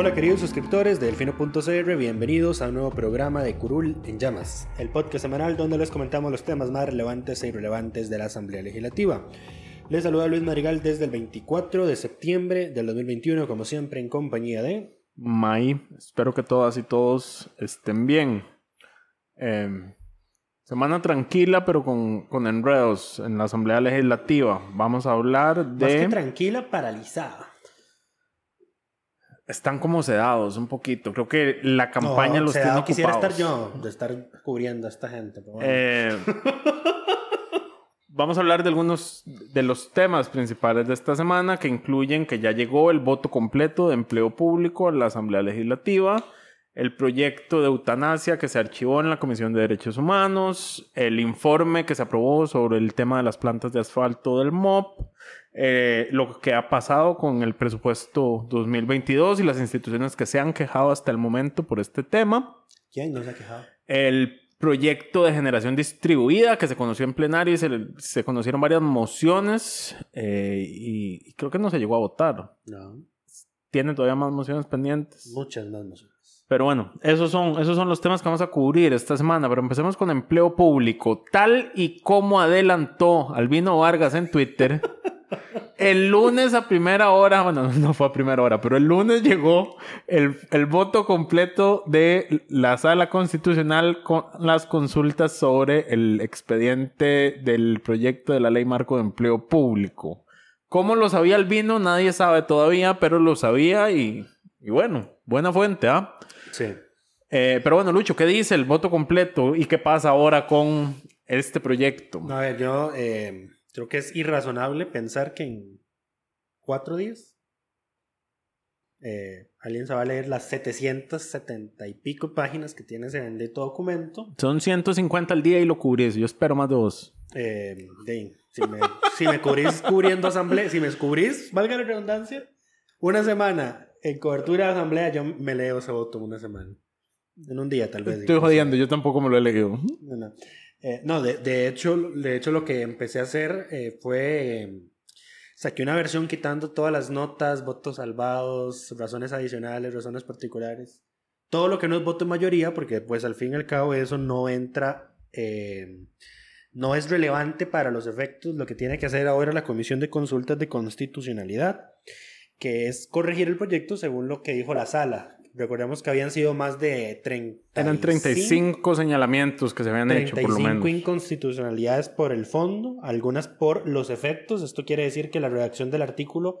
Hola queridos suscriptores de Delfino.cr, bienvenidos a un nuevo programa de Curul en Llamas, el podcast semanal donde les comentamos los temas más relevantes e irrelevantes de la Asamblea Legislativa. Les saluda Luis Madrigal desde el 24 de septiembre del 2021, como siempre en compañía de... May, espero que todas y todos estén bien. Em, semana tranquila, pero con, con enredos en la Asamblea Legislativa. Vamos a hablar de... Más que tranquila, paralizada. Están como sedados un poquito. Creo que la campaña No, los tiene no quisiera ocupados. estar yo de estar cubriendo a esta gente. pero bueno. Eh, vamos a hablar de algunos de los temas principales de esta semana que incluyen que ya llegó el voto completo de empleo público a la Asamblea Legislativa, el proyecto de eutanasia que se archivó en la Comisión de Derechos Humanos, el informe que se aprobó sobre el tema de las plantas de asfalto del MOP, eh, lo que ha pasado con el presupuesto 2022 y las instituciones que se han quejado hasta el momento por este tema ¿Quién no se ha quejado? el proyecto de generación distribuida que se conoció en plenario y se, se conocieron varias mociones eh, y, y creo que no se llegó a votar. No, Tiene todavía más mociones pendientes. muchas más mociones. Pero bueno, esos son, esos son los temas que vamos a cubrir esta semana. Pero empecemos con empleo público. Tal y como adelantó Albino Vargas en Twitter, el lunes a primera hora, bueno, no fue a primera hora, pero el lunes llegó el, el voto completo de la sala constitucional con las consultas sobre el expediente del proyecto de la ley marco de empleo público. ¿Cómo lo sabía Albino? Nadie sabe todavía, pero lo sabía y, y bueno, buena fuente, ¿ah? Sí. Eh, pero bueno, Lucho, ¿qué dice el voto completo y qué pasa ahora con este proyecto? A ver, yo eh, creo que es irrazonable pensar que en cuatro días eh, alguien se va a leer las 770 y pico páginas que tiene ese bendito documento. Son 150 al día y lo cubrís. Yo espero más de dos. Eh, de- si, me, si me cubrís cubriendo asamblea, si me cubrís, valga la redundancia, una semana en cobertura de asamblea, yo me leo ese voto una semana. En un día, tal vez. Estoy incluso. jodiendo, yo tampoco me lo he leído. No, no. Eh, no, de, de hecho, de hecho lo que empecé a hacer eh, fue... eh, saqué una versión quitando todas las notas, votos salvados, razones adicionales, razones particulares. Todo lo que no es voto en mayoría, porque pues al fin y al cabo eso no entra... eh, no es relevante para los efectos lo que tiene que hacer ahora la Comisión de Consultas de Constitucionalidad, que es corregir el proyecto según lo que dijo la sala. Recordemos que habían sido más de 30. Eran 35 señalamientos que se habían hecho, por lo 35 menos. inconstitucionalidades por el fondo, algunas por los efectos. Esto quiere decir que la redacción del artículo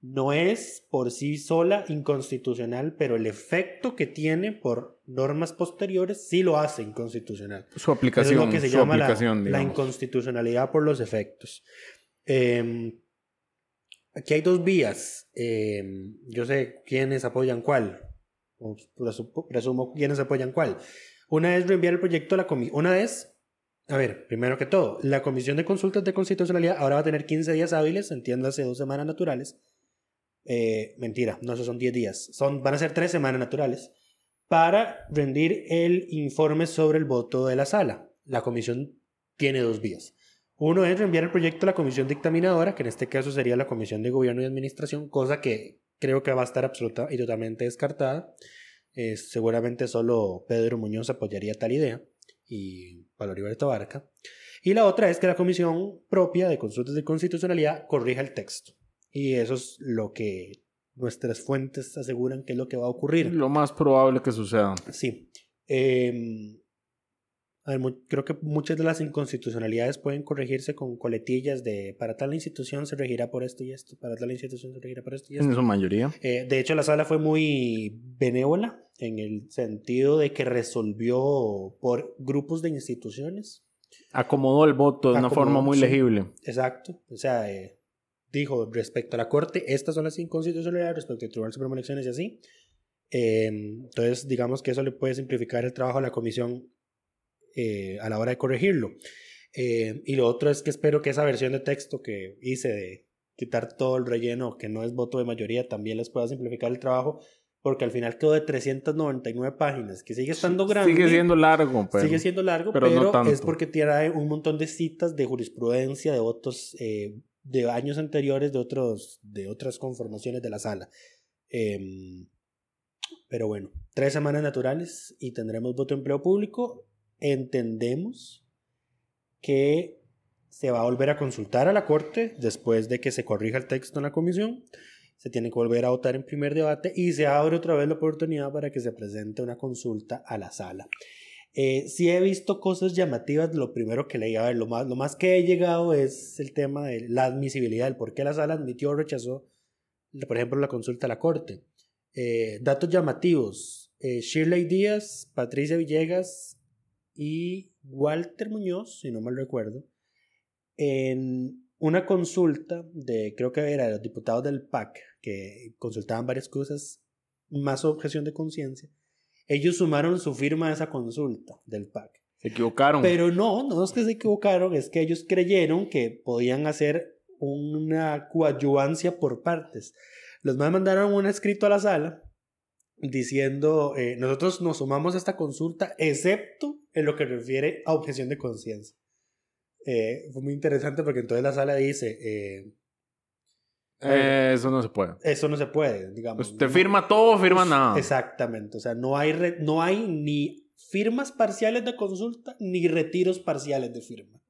no es por sí sola inconstitucional, pero el efecto que tiene por normas posteriores sí lo hace inconstitucional. Su Eso aplicación, es lo que se llama la, inconstitucionalidad por los efectos. Eh, aquí hay dos vías. Eh, yo sé quiénes apoyan cuál. Presumo quiénes apoyan cuál. Una es reenviar el proyecto a la comisión. Una es, a ver, primero que todo, la Comisión de Consultas de Constitucionalidad ahora va a tener 15 días hábiles, entiéndase dos semanas naturales. Eh, mentira, no, son 10 días. Son, van a ser tres semanas naturales para rendir el informe sobre el voto de la sala. La comisión tiene dos vías. Uno es reenviar el proyecto a la comisión dictaminadora, que en este caso sería la Comisión de Gobierno y Administración, cosa que creo que va a estar absoluta y totalmente descartada. Eh, seguramente solo Pedro Muñoz apoyaría tal idea y Pablo Heriberto Barca. Y la otra es que la comisión propia de consultas de constitucionalidad corrija el texto. Y eso es lo que nuestras fuentes aseguran que es lo que va a ocurrir. Lo más probable que suceda. Sí. Eh, A ver, creo que muchas de las inconstitucionalidades pueden corregirse con coletillas de para tal institución se regirá por esto y esto, para tal institución se regirá por esto y esto. En su mayoría. Eh, de hecho, la sala fue muy benévola en el sentido de que resolvió por grupos de instituciones. Acomodó el voto de una Acomodó, forma muy sí. legible. Exacto. O sea, eh, dijo respecto a la Corte, estas son las inconstitucionalidades respecto al Tribunal Supremo de Elecciones y así. Eh, entonces, digamos que eso le puede simplificar el trabajo a la comisión eh, a la hora de corregirlo. Eh, y lo otro es que espero que esa versión de texto que hice de quitar todo el relleno, que no es voto de mayoría, también les pueda simplificar el trabajo, porque al final quedó de 399 páginas, que sigue estando grande. Sigue siendo largo, pero. Sigue siendo largo, pero pero, no tanto. es porque tiene un montón de citas de jurisprudencia de votos eh, de años anteriores de, otros, de otras conformaciones de la sala. Em, pero bueno, tres semanas naturales y tendremos voto de empleo público. Entendemos que se va a volver a consultar a la Corte después de que se corrija el texto en la comisión. Se tiene que volver a votar en primer debate y se abre otra vez la oportunidad para que se presente una consulta a la sala. Eh, sí he visto cosas llamativas, lo primero que leí, a ver, lo más, lo más que he llegado es el tema de la admisibilidad, el por qué la sala admitió o rechazó, por ejemplo, la consulta a la Corte. Eh, datos llamativos, eh, Shirley Díaz, Patricia Villegas y Walter Muñoz, si no mal recuerdo, en una consulta de, creo que era de los diputados del PAC, que consultaban varias cosas, más objeción de conciencia, ellos sumaron su firma a esa consulta del PAC. Se equivocaron. Pero no, no es que se equivocaron, es que ellos creyeron que podían hacer una coadyuvancia por partes. Los más mandaron un escrito a la sala diciendo, eh, nosotros nos sumamos a esta consulta, excepto en lo que refiere a objeción de conciencia. Eh, fue muy interesante porque entonces la sala dice, eh, eso no se puede. eso no se puede, digamos. Usted firma todo o firma nada. Exactamente, o sea, no hay, re- no hay ni firmas parciales de consulta ni retiros parciales de firma.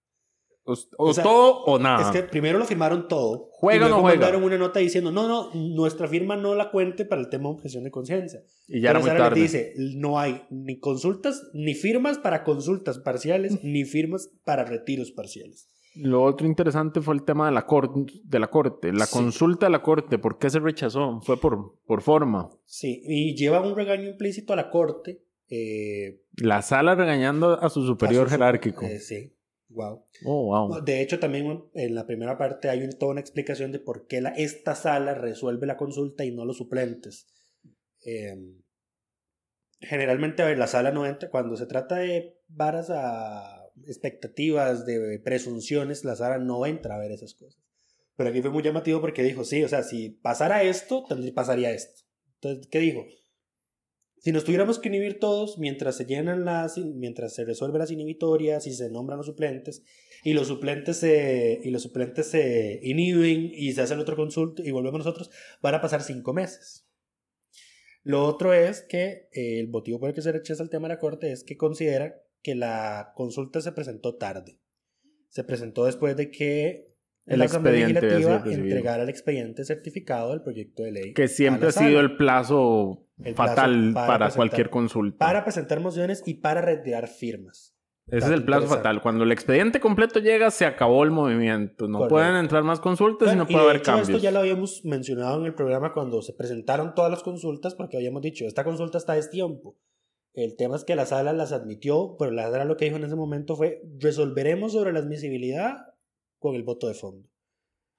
O, o O sea, todo o nada. Es que primero lo firmaron todo. Juega o no juega. mandaron una nota diciendo, no, no, nuestra firma no la cuente para el tema de objeción de conciencia. y ya era Pero muy Sara les tarde. dice, no hay ni consultas, ni firmas para consultas parciales, ni firmas para retiros parciales. Lo otro interesante fue el tema de la, cor- de la corte. La Sí. consulta de la corte, ¿por qué se rechazó? Fue por, por forma. Sí, y lleva un regaño implícito a la corte. eh, La sala regañando a su superior a su- jerárquico. eh, sí, wow. Oh, wow. De hecho, también en la primera parte hay toda una explicación de por qué la, esta sala resuelve la consulta y no los suplentes. Eh, generalmente, a ver, la sala no entra, cuando se trata de varas a expectativas, de presunciones, la sala no entra a ver esas cosas. Pero aquí fue muy llamativo porque dijo, sí, o sea, si pasara esto, pasaría esto. Entonces, ¿qué dijo? Si nos tuviéramos que inhibir todos mientras se llenan las, mientras se resuelven las inhibitorias y se nombran los suplentes, y los suplentes se, y los suplentes se inhiben y se hace el otro consulta y volvemos nosotros, van a pasar cinco meses. Lo otro es que eh, el motivo por el que se rechaza el tema de la Corte es que considera que la consulta se presentó tarde. Se presentó después de que El la expediente Legislativa recibido. entregara el expediente certificado del proyecto de ley. Que siempre ha sido el plazo El plazo fatal para cualquier consulta. para presentar mociones y para retirar firmas. Ese es el plazo fatal. Cuando el expediente completo llega, se acabó el movimiento. No Correcto. pueden entrar más consultas Bueno, y no y puede de haber hecho, cambios. Esto ya lo habíamos mencionado en el programa cuando se presentaron todas las consultas, porque habíamos dicho, esta consulta está a destiempo. El tema es que la sala las admitió, pero la sala lo que dijo en ese momento fue, resolveremos sobre la admisibilidad con el voto de fondo.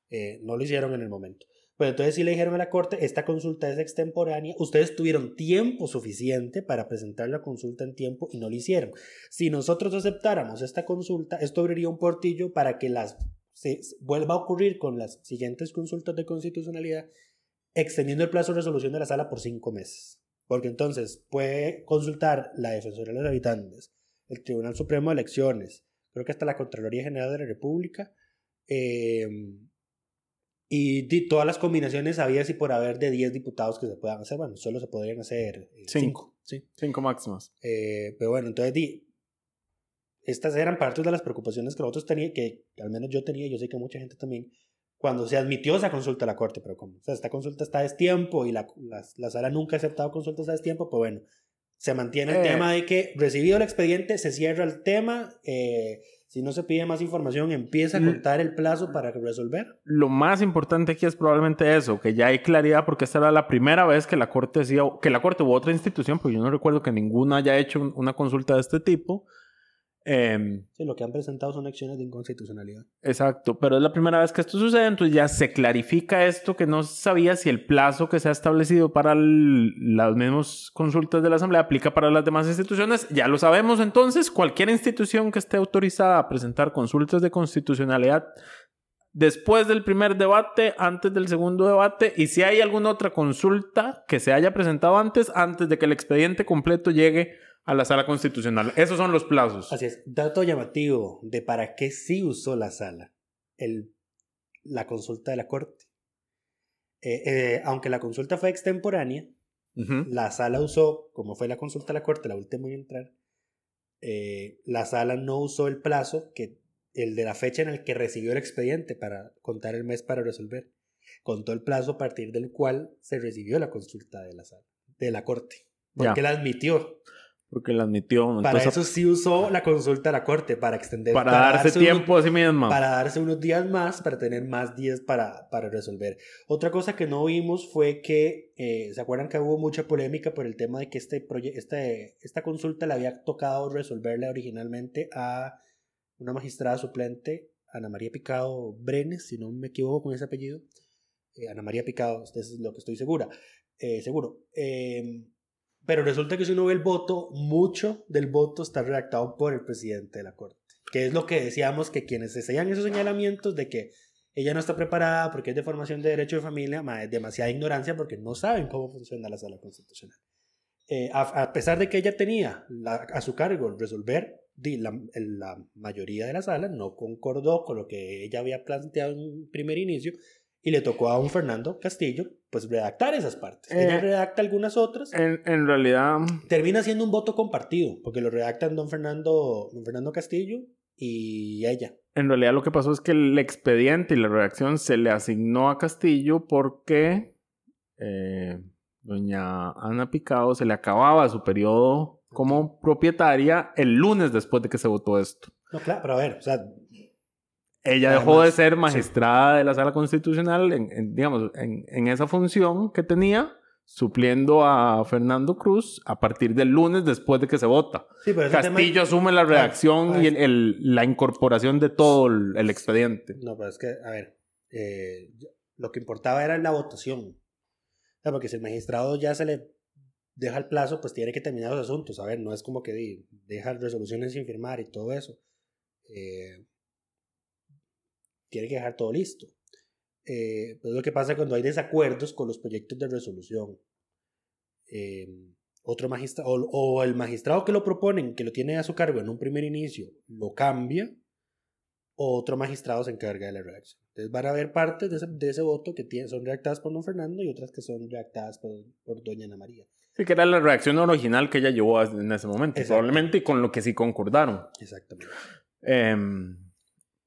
Eh, no lo hicieron en el momento. Pero entonces sí le dijeron a la Corte, esta consulta es extemporánea, ustedes tuvieron tiempo suficiente para presentar la consulta en tiempo y no lo hicieron. Si nosotros aceptáramos esta consulta, esto abriría un portillo para que las se vuelva a ocurrir con las siguientes consultas de constitucionalidad, extendiendo el plazo de resolución de la sala por cinco meses. Porque entonces puede consultar la Defensoría de los Habitantes, el Tribunal Supremo de Elecciones, creo que hasta la Contraloría General de la República, eh, y di- todas las combinaciones había si por haber de 10 diputados que se puedan hacer. Bueno, solo se podrían hacer 5. Cinco. Sí. Cinco máximas. Eh, pero bueno, entonces di, estas eran partes de las preocupaciones que nosotros teníamos, que al menos yo tenía, yo sé que mucha gente también, cuando se admitió esa consulta a la Corte, pero como o sea, esta consulta está a destiempo y la, la, la sala nunca ha aceptado consultas a destiempo, pues bueno, Se mantiene el Eh. tema de que recibido el expediente se cierra el tema. eh, si no se pide más información, empieza a contar el plazo para resolver. Lo más importante aquí es probablemente eso, que ya hay claridad porque esta era la primera vez que la Corte decía, que la Corte u otra institución, porque yo no recuerdo que ninguna haya hecho un- una consulta de este tipo. Em, Sí, lo que han presentado son acciones de inconstitucionalidad. Exacto, pero es la primera vez que esto sucede, entonces ya se clarifica esto que no sabía si el plazo que se ha establecido para el- las mismas consultas de la Asamblea aplica para las demás instituciones. Ya lo sabemos entonces, cualquier institución que esté autorizada a presentar consultas de constitucionalidad después del primer debate, antes del segundo debate, y si hay alguna otra consulta que se haya presentado antes, antes de que el expediente completo llegue a la sala constitucional. Esos son los plazos. Así es, dato llamativo de para qué sí usó la sala el, la consulta de la Corte. Eh, eh, aunque la consulta fue extemporánea, la sala usó, como fue la consulta de la Corte, la última en entrar, eh, la sala no usó el plazo, que el de la fecha en el que recibió el expediente para contar el mes para resolver. Contó el plazo a partir del cual se recibió la consulta de la sala, de la Corte. Porque la admitió. Porque la admitió. Para Entonces, eso sí usó la consulta de la Corte, para extender. para, darse unos- tiempo a sí misma. para darse unos días más, para tener más días para, para resolver. Otra cosa que no vimos fue que, eh, ¿se acuerdan que hubo mucha polémica por el tema de que este este, esta consulta le había tocado resolverla originalmente a una magistrada suplente, Ana María Picado Brenes, si no me equivoco con ese apellido? Eh, Ana María Picado, es lo que estoy segura, eh, seguro. Eh, pero resulta que si uno ve el voto, mucho del voto está redactado por el presidente de la Corte. Que es lo que decíamos que quienes hacían esos señalamientos de que ella no está preparada porque es de formación de derecho de familia, ma, es demasiada ignorancia porque no saben cómo funciona la sala constitucional. Eh, a, a pesar de que ella tenía la- a su cargo resolver, la, la mayoría de la sala no concordó con lo que ella había planteado en primer inicio y le tocó a un Fernando Castillo pues redactar esas partes. Eh, ella redacta algunas otras En, en realidad, termina siendo un voto compartido, porque lo redactan don Fernando, don Fernando Castillo y ella. en realidad lo que pasó es que el expediente y la redacción se le asignó a Castillo porque eh, doña Ana Picado se le acababa su periodo como propietaria el lunes después de que se votó esto. No, claro, pero a ver, o sea, Ella dejó Además, de ser sí. magistrada de la sala constitucional, en, en, digamos, en, en esa función que tenía, supliendo a Fernando Cruz a partir del lunes después de que se vota. sí, pero Castillo tema- asume la redacción ah, y el- el- la incorporación de todo el, el expediente. No, pero es que, a ver, eh, lo que importaba era la votación. O sea, porque si el magistrado ya se le deja el plazo, pues tiene que terminar los asuntos. A ver, no es como que deja resoluciones sin firmar y todo eso. Eh, tiene que dejar todo listo. Eh, pues lo que pasa cuando hay desacuerdos con los proyectos de resolución. Eh, otro magistrado, o, o el magistrado que lo proponen, que lo tiene a su cargo en un primer inicio, lo cambia, o otro magistrado se encarga de la redacción. Entonces van a haber partes de ese, de ese voto que tiene, son redactadas por don Fernando y otras que son redactadas por, por doña Ana María. Sí, que era la reacción original que ella llevó en ese momento, probablemente, y con lo que sí concordaron. Exactamente. Em,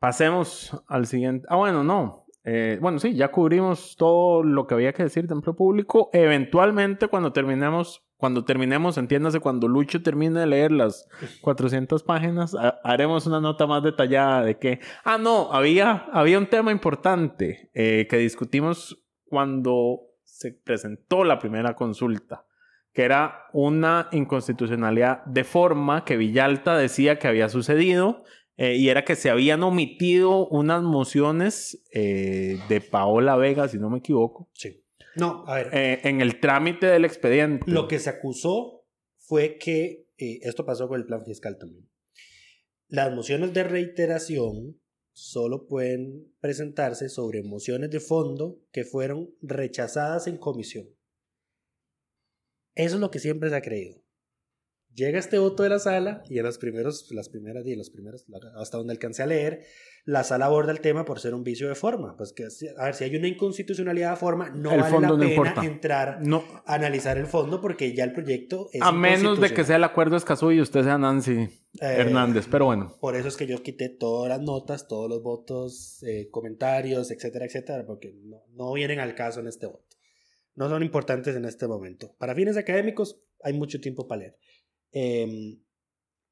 pasemos al siguiente. Ah, bueno, no. Eh, bueno, sí, ya cubrimos todo lo que había que decir de empleo público. Eventualmente, cuando terminemos, cuando terminemos, entiéndase, cuando Lucho termine de leer las 400 páginas, ha- haremos una nota más detallada de que, ah, no, había, había un tema importante eh, que discutimos cuando se presentó la primera consulta, que era una inconstitucionalidad de forma que Villalta decía que había sucedido eh, y era que se habían omitido unas mociones eh, de Paola Vega, si no me equivoco, Sí. No, a ver, eh, en el trámite del expediente. lo que se acusó fue que, esto pasó con el plan fiscal también, las mociones de reiteración solo pueden presentarse sobre mociones de fondo que fueron rechazadas en comisión. Eso es lo que siempre se ha creído. Llega este voto de la sala y en los primeros, las primeras, y los primeros, hasta donde alcancé a leer, la sala aborda el tema por ser un vicio de forma. Pues que, a ver, si hay una inconstitucionalidad de forma, no El vale fondo la no pena importa. entrar No, a analizar el fondo porque ya el proyecto es a menos de que sea el acuerdo Escazú y usted sea Nancy Eh, Hernández, pero bueno. Por eso es que yo quité todas las notas, todos los votos, eh, comentarios, etcétera, etcétera, porque no, no vienen al caso en este voto. no son importantes en este momento. Para fines académicos hay mucho tiempo para leer. Em,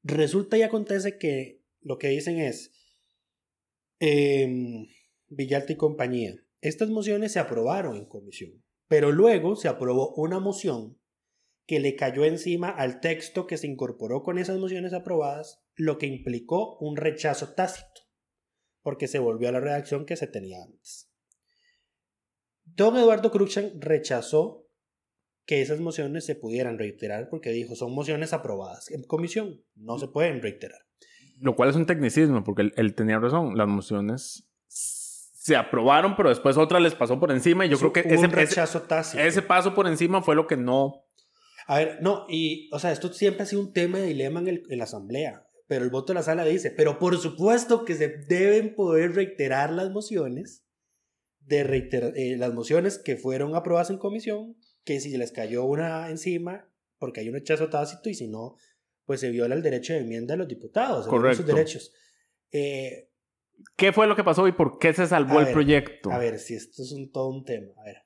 resulta y acontece que lo que dicen es, eh, Villalta y compañía, estas mociones se aprobaron en comisión, pero luego se aprobó una moción que le cayó encima al texto que se incorporó con esas mociones aprobadas, lo que implicó un rechazo tácito, porque se volvió a la redacción que se tenía antes. Don Eduardo Cruxan rechazó que esas mociones se pudieran reiterar porque dijo son mociones aprobadas en comisión, no se pueden reiterar. Lo cual es un tecnicismo, porque él, él tenía razón. Las mociones se aprobaron, pero después otra les pasó por encima. Y yo creo que ese, rechazo ese, ese paso por encima fue lo que no. A ver, no, y, o sea, esto siempre ha sido un tema de dilema en, el- en la asamblea, pero el voto de la sala dice, pero por supuesto que se deben poder reiterar las mociones, de reiter- eh, las mociones que fueron aprobadas en comisión, que si les cayó una encima, porque hay un rechazo tácito, y si no, pues se viola el derecho de enmienda de los diputados, violan sus Correcto. derechos. Eh, ¿Qué fue lo que pasó y por qué se salvó el ver, proyecto? a ver, si esto es un, todo un tema, a ver,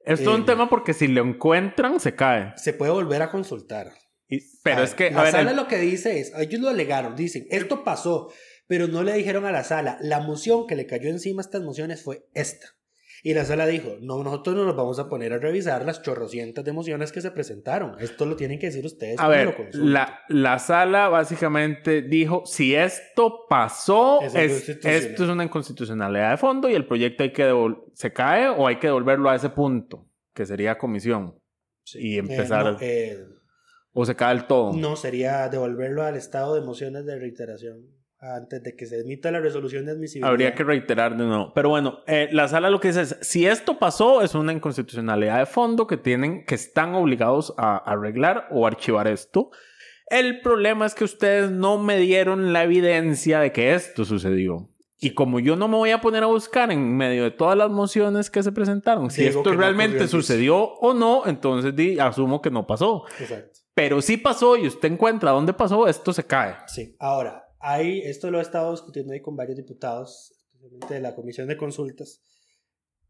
Esto es eh, un tema porque si lo encuentran, se cae. se puede volver a consultar. Y- pero A es ver, que, la a ver, sala el- lo que dice es, ellos lo alegaron, dicen, esto pasó, pero no le dijeron a la sala, la moción que le cayó encima a estas mociones fue esta. Y la sala dijo, no, nosotros no nos vamos a poner a revisar las chorrocientas de mociones que se presentaron. Esto lo tienen que decir ustedes. a lo ver, consulten". la, la sala básicamente dijo, si esto pasó, Es es- inconstitucional. esto es una inconstitucionalidad de fondo y el proyecto hay que se cae o hay que devolverlo a ese punto, que sería comisión. Sí. y Eh, empezar- no, eh, O se cae del todo. no, sería devolverlo al estado de mociones de reiteración antes de que se emita la resolución de admisibilidad. Habría que reiterar de nuevo. Pero bueno, eh, la sala lo que dice es, si esto pasó, es una inconstitucionalidad de fondo que tienen, que están obligados a arreglar o archivar esto. El problema es que ustedes no me dieron la evidencia de que esto sucedió. Y como yo no me voy a poner a buscar en medio de todas las mociones que se presentaron, si Digo esto no realmente juicio. sucedió o no, entonces di- asumo que no pasó. Exacto. Pero si pasó y usted encuentra dónde pasó, esto se cae. Sí, ahora, hay, esto lo he estado discutiendo ahí con varios diputados, de la Comisión de Consultas,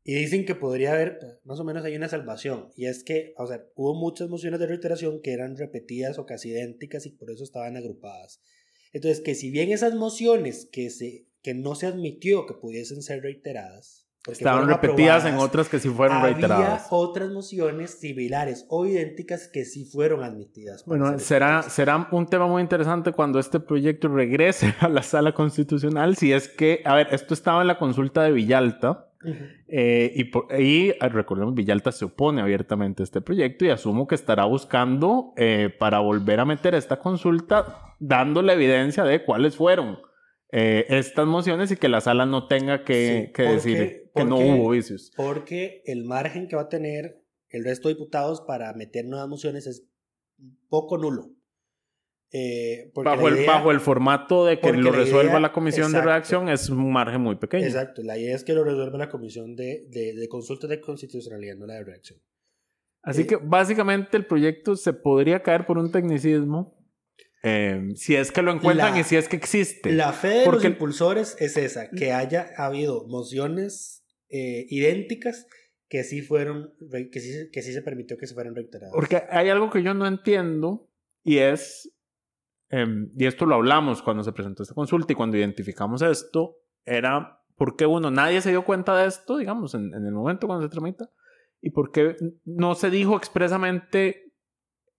y dicen que podría haber, más o menos hay una salvación, y es que, o sea, hubo muchas mociones de reiteración que eran repetidas o casi idénticas y por eso estaban agrupadas. Entonces, que si bien esas mociones que, se, que no se admitió que pudiesen ser reiteradas, Estaban repetidas en otras que sí fueron había reiteradas. otras mociones similares o idénticas que sí fueron admitidas. Bueno, ser será, será un tema muy interesante cuando este proyecto regrese a la sala constitucional. Si es que, a ver, esto estaba en la consulta de Villalta. Eh, y, por- y, eh, recordemos, Villalta se opone abiertamente a este proyecto y asumo que estará buscando eh, para volver a meter esta consulta, dando la evidencia de cuáles fueron eh, estas mociones y que la sala no tenga que, Sí, que porque- decir que no hubo vicios. porque el margen que va a tener el resto de diputados para meter nuevas mociones es poco nulo. Eh, Bajo el, bajo el formato de que lo resuelva idea- la comisión de redacción es un margen muy pequeño. Exacto, la idea es que lo resuelva la comisión de, de, de consulta de constitucionalidad, no la de reacción. Así Eh, que básicamente el proyecto se podría caer por un tecnicismo eh, si es que lo encuentran La- y si es que existe. La fe de Porque- los impulsores es esa, que haya habido mociones eh, idénticas que sí fueron, que sí, que sí se permitió que se fueran reiteradas. Porque hay algo que yo no entiendo y es, em, y esto lo hablamos cuando se presentó esta consulta y cuando identificamos esto, era por qué uno, nadie se dio cuenta de esto, digamos, en, en el momento cuando se tramita, y por qué no se dijo expresamente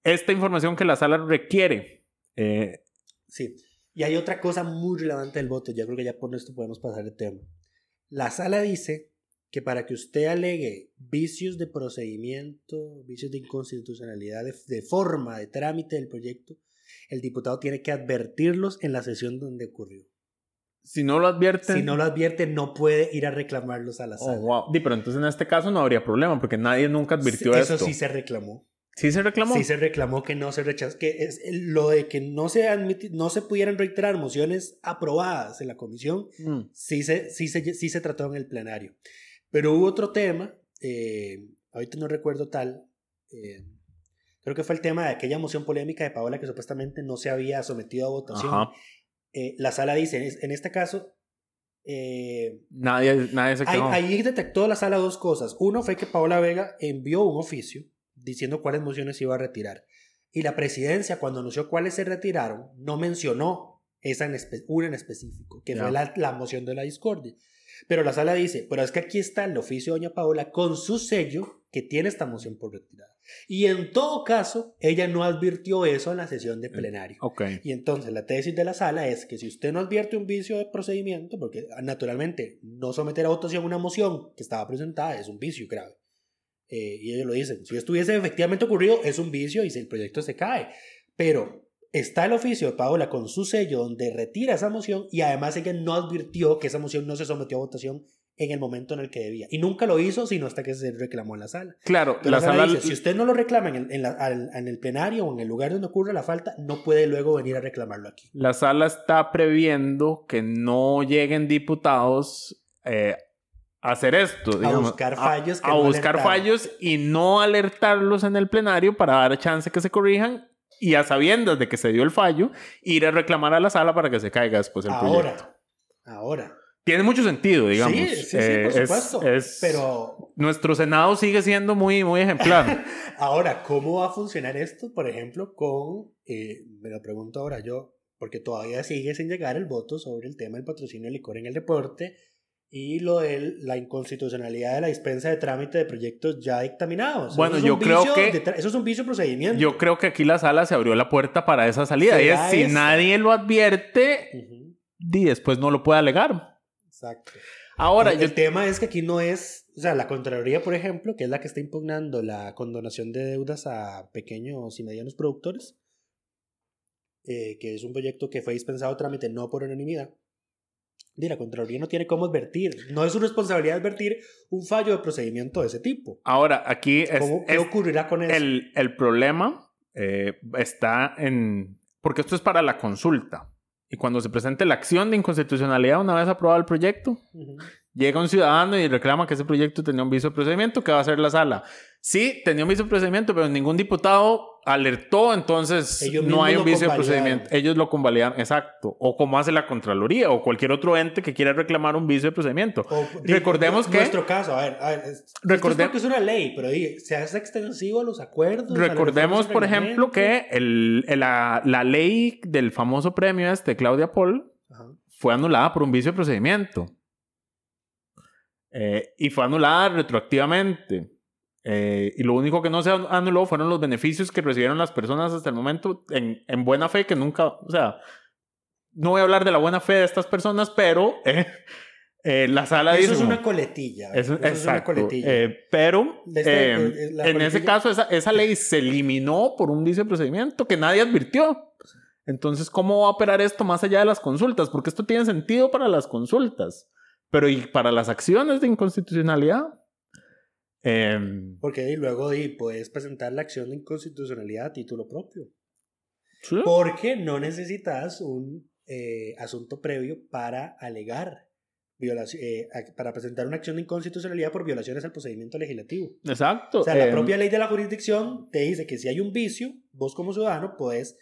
esta información que la sala requiere. Eh, Sí. Y hay otra cosa muy relevante del voto. Yo creo que ya por esto podemos pasar el tema. La sala dice que para que usted alegue vicios de procedimiento, vicios de inconstitucionalidad, de, de forma, de trámite del proyecto, el diputado tiene que advertirlos en la sesión donde ocurrió. si no lo advierten... Si no lo advierte, no puede ir a reclamarlos a la Oh, sala. wow. Di, pero entonces en este caso no habría problema porque nadie nunca advirtió Eso esto. sí se reclamó. ¿Sí se reclamó? Sí se reclamó que no se rechazó, que es lo de que no se, admiti- no se pudieran reiterar mociones aprobadas en la comisión, Mm. sí se, sí se, sí se trató en el plenario. Pero hubo otro tema, eh, ahorita no recuerdo tal, eh, creo que fue el tema de aquella moción polémica de Paola que supuestamente no se había sometido a votación. Eh, la sala dice, en es- en este caso, eh, Nadie, nadie se ahí, quejó. ahí detectó la sala dos cosas. Uno fue que Paola Vega envió un oficio diciendo cuáles mociones iba a retirar. Y la presidencia, cuando anunció cuáles se retiraron, no mencionó esa en una en específico, que Ya. fue la, la moción de la discordia. Pero la sala dice, pero es que aquí está el oficio de doña Paola con su sello que tiene esta moción por retirada. Y en todo caso, ella no advirtió eso en la sesión de plenario. Y entonces la tesis de la sala es que si usted no advierte un vicio de procedimiento, porque ah, naturalmente no someter a votación una moción que estaba presentada es un vicio grave. Eh, y ellos lo dicen, si esto hubiese efectivamente ocurrido es un vicio y si el proyecto se cae. Pero está el oficio de Paola con su sello donde retira esa moción y además ella no advirtió que esa moción no se sometió a votación en el momento en el que debía. Y nunca lo hizo, sino hasta que se reclamó en la sala. Claro, la la sala si usted no lo reclama en el, en la- al- en el plenario o en el lugar donde ocurre la falta, no puede luego venir a reclamarlo aquí. La sala está previendo que no lleguen diputados eh, hacer esto. digamos, buscar fallos a no buscar alertaron. fallos y no alertarlos en el plenario para dar chance que se corrijan y a sabiendas de que se dio el fallo, ir a reclamar a la sala para que se caiga después el proyecto. Ahora, ahora. Tiene mucho sentido, digamos. Sí, sí, sí, Eh, por es- supuesto. es- Pero Nuestro Senado sigue siendo muy, muy ejemplar. ahora, ¿cómo va a funcionar esto, por ejemplo, con, eh, me lo pregunto ahora yo, porque todavía sigue sin llegar el voto sobre el tema del patrocinio de licor en el deporte y lo de la inconstitucionalidad de la dispensa de trámite de proyectos ya dictaminados. Bueno, yo creo que- eso es un vicio procedimiento. Yo creo que aquí la sala se abrió la puerta para esa salida. Y es, ¿Será si nadie lo advierte, di, después no lo puede alegar. Exacto. Ahora, el, yo el tema es que aquí no es, o sea, la Contraloría, por ejemplo, que es la que está impugnando la condonación de deudas a pequeños y medianos productores, eh, que es un proyecto que fue dispensado a trámite no por unanimidad. Y la Contraloría no tiene cómo advertir, no es su responsabilidad advertir un fallo de procedimiento de ese tipo. Ahora, aquí es, ¿Cómo, ¿Qué es- ocurrirá con eso? el, el problema eh, está en... Porque esto es para la consulta. Y cuando se presente la acción de inconstitucionalidad una vez aprobado el proyecto, Ujú. Llega un ciudadano y reclama que ese proyecto tenía un vicio de procedimiento, ¿qué va a hacer la sala? Sí, tenía un vicio de procedimiento, pero ningún diputado alertó, entonces Ellos no hay un vicio de procedimiento. Ellos lo convalidan, exacto. O como hace la Contraloría o cualquier otro ente que quiera reclamar un vicio de procedimiento. O, Recordemos en que- nuestro caso, a ver, a ver, es, esto es porque es una ley, pero di, se hace extensivo a los acuerdos. Recordemos, por ejemplo, que el- el- la, la ley del famoso premio este, Claudia Paul, Ajá. fue anulada por un vicio de procedimiento. Eh, y fue anulada retroactivamente. Eh, y lo único que no se anuló fueron los beneficios que recibieron las personas hasta el momento en, en buena fe, que nunca, o sea, no voy a hablar de la buena fe de estas personas, pero eh, eh, la sala Eso dice... es una coletilla. eso- eso es una exacto. coletilla. Eh, pero eh, en ese coletilla- caso esa, esa ley se eliminó por un vicio de procedimiento que nadie advirtió. Entonces, ¿cómo va a operar esto más allá de las consultas? Porque esto tiene sentido para las consultas, pero ¿y para las acciones de inconstitucionalidad? Em, Porque ahí luego di, puedes presentar la acción de inconstitucionalidad a título propio. sí. Porque no necesitas un eh, asunto previo para alegar, violaci- eh, para presentar una acción de inconstitucionalidad por violaciones al procedimiento legislativo. Exacto. O sea, la Em, propia ley de la jurisdicción te dice que si hay un vicio, vos como ciudadano puedes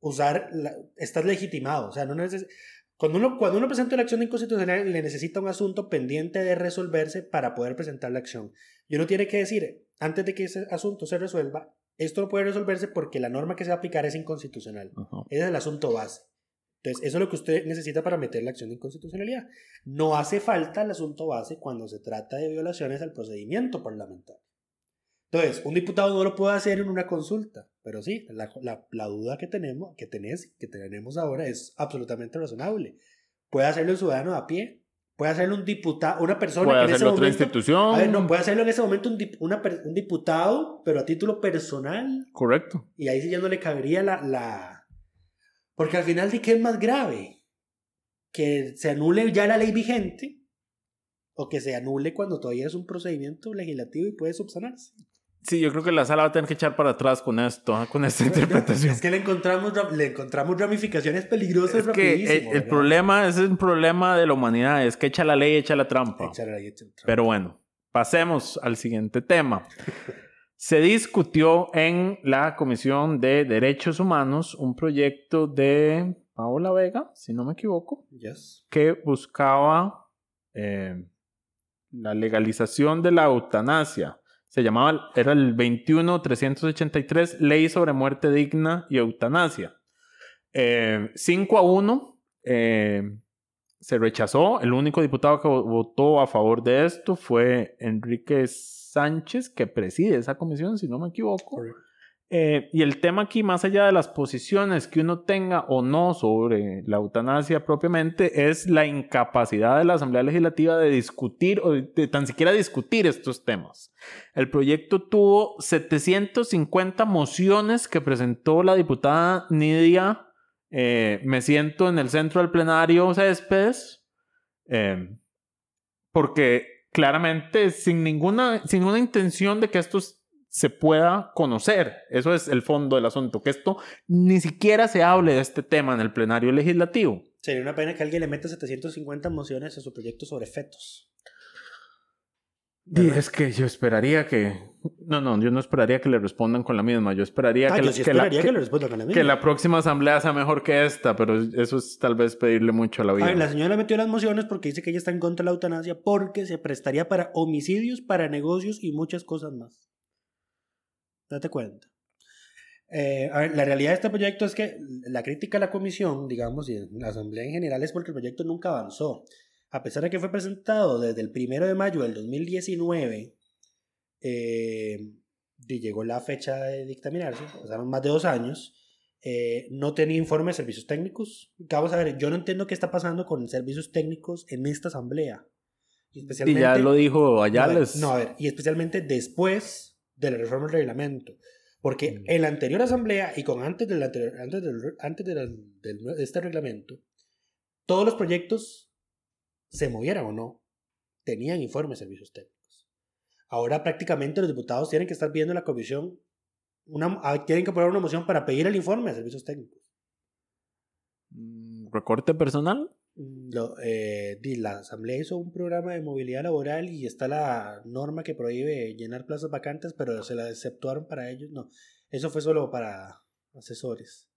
usar, la- estás legitimado. O sea, no neces- cuando, uno, cuando uno presenta una acción de inconstitucionalidad, le necesita un asunto pendiente de resolverse para poder presentar la acción. Y uno tiene que decir, antes de que ese asunto se resuelva, esto no puede resolverse porque la norma que se va a aplicar es inconstitucional. Ese es el asunto base. Entonces, eso es lo que usted necesita para meter la acción de inconstitucionalidad. No hace falta el asunto base cuando se trata de violaciones al procedimiento parlamentario. Entonces, un diputado no lo puede hacer en una consulta, pero sí, la, la- la duda que tenemos, que, tenés, que tenemos ahora es absolutamente razonable. Puede hacerlo un ciudadano a pie, puede hacerlo un diputado, una persona Puede que en ese hacerlo otra momento... institución. A ver, no, puede hacerlo en ese momento un, dip- una un diputado, pero a título personal, Correcto. y ahí sí ya no le cabería la... la... Porque al final, ¿de qué es más grave? Que se anule ya la ley vigente o que se anule cuando todavía es un procedimiento legislativo y puede subsanarse. Sí, yo creo que la sala va a tener que echar para atrás con esto, ¿ah? con esta interpretación. Es que le encontramos, ra- le encontramos ramificaciones peligrosas Es que el, rapidísimo, el ¿verdad? problema, es un problema de la humanidad, es que echa la ley, echa la trampa. Echar ahí, echar trampa. Pero bueno, pasemos al siguiente tema. se discutió en la Comisión de Derechos Humanos un proyecto de Paola Vega, si no me equivoco, Yes. que buscaba eh, la legalización de la eutanasia. Se llamaba, era el 21-383, Ley sobre Muerte Digna y Eutanasia. 5 a 1 eh, se rechazó. El único diputado que vo- votó a favor de esto fue Enrique Sánchez, que preside esa comisión, si no me equivoco. Eh, y el tema aquí, más allá de las posiciones que uno tenga o no sobre la eutanasia propiamente, es la incapacidad de la Asamblea Legislativa de discutir o de, tan siquiera discutir estos temas. El proyecto tuvo 750 mociones que presentó la diputada Nidia. eh, me siento en el centro del plenario Céspedes. eh, porque claramente sin ninguna, sin ninguna intención de que esto se pueda conocer. Eso es el fondo del asunto, que esto ni siquiera se hable de este tema en el plenario legislativo. Sería una pena que alguien le meta 750 mociones a su proyecto sobre fetos. Y es que yo esperaría que... No, no, yo no esperaría que le respondan con la misma. Yo esperaría Ah, que, yo la, sí que la- esperaría que, que- le responda con la misma. que la próxima asamblea sea mejor que esta, pero eso es tal vez pedirle mucho a la vida. A ver, la señora metió las mociones porque dice que ella está en contra de la eutanasia porque se prestaría para homicidios, para negocios y muchas cosas más. Date cuenta. Eh, a ver, la realidad de este proyecto es que la crítica a la comisión, digamos, y en la asamblea en general es porque el proyecto nunca avanzó. A pesar de que fue presentado desde el primero de mayo del 2019, eh, y llegó la fecha de dictaminarse, pasaron más de dos años, eh, no tenía informe de servicios técnicos. Vamos a ver, yo no entiendo qué está pasando con servicios técnicos en esta asamblea. Y y especialmente, ya lo dijo no, a ver, Ayales. No, a ver, y especialmente después de la reforma del reglamento. Porque Mm. en la anterior asamblea y con antes, del anterior, antes, del, antes de, la- del- de este reglamento, todos los proyectos, se movieran o no, tenían informes de servicios técnicos. Ahora prácticamente los diputados tienen que estar viendo en la comisión, una, ah, tienen que aprobar una moción para pedir el informe de servicios técnicos. Mm, ¿Recorte personal? Lo, eh, la asamblea hizo un programa de movilidad laboral y está la norma que prohíbe llenar plazas vacantes, pero se la exceptuaron para ellos. No, eso fue solo para asesores.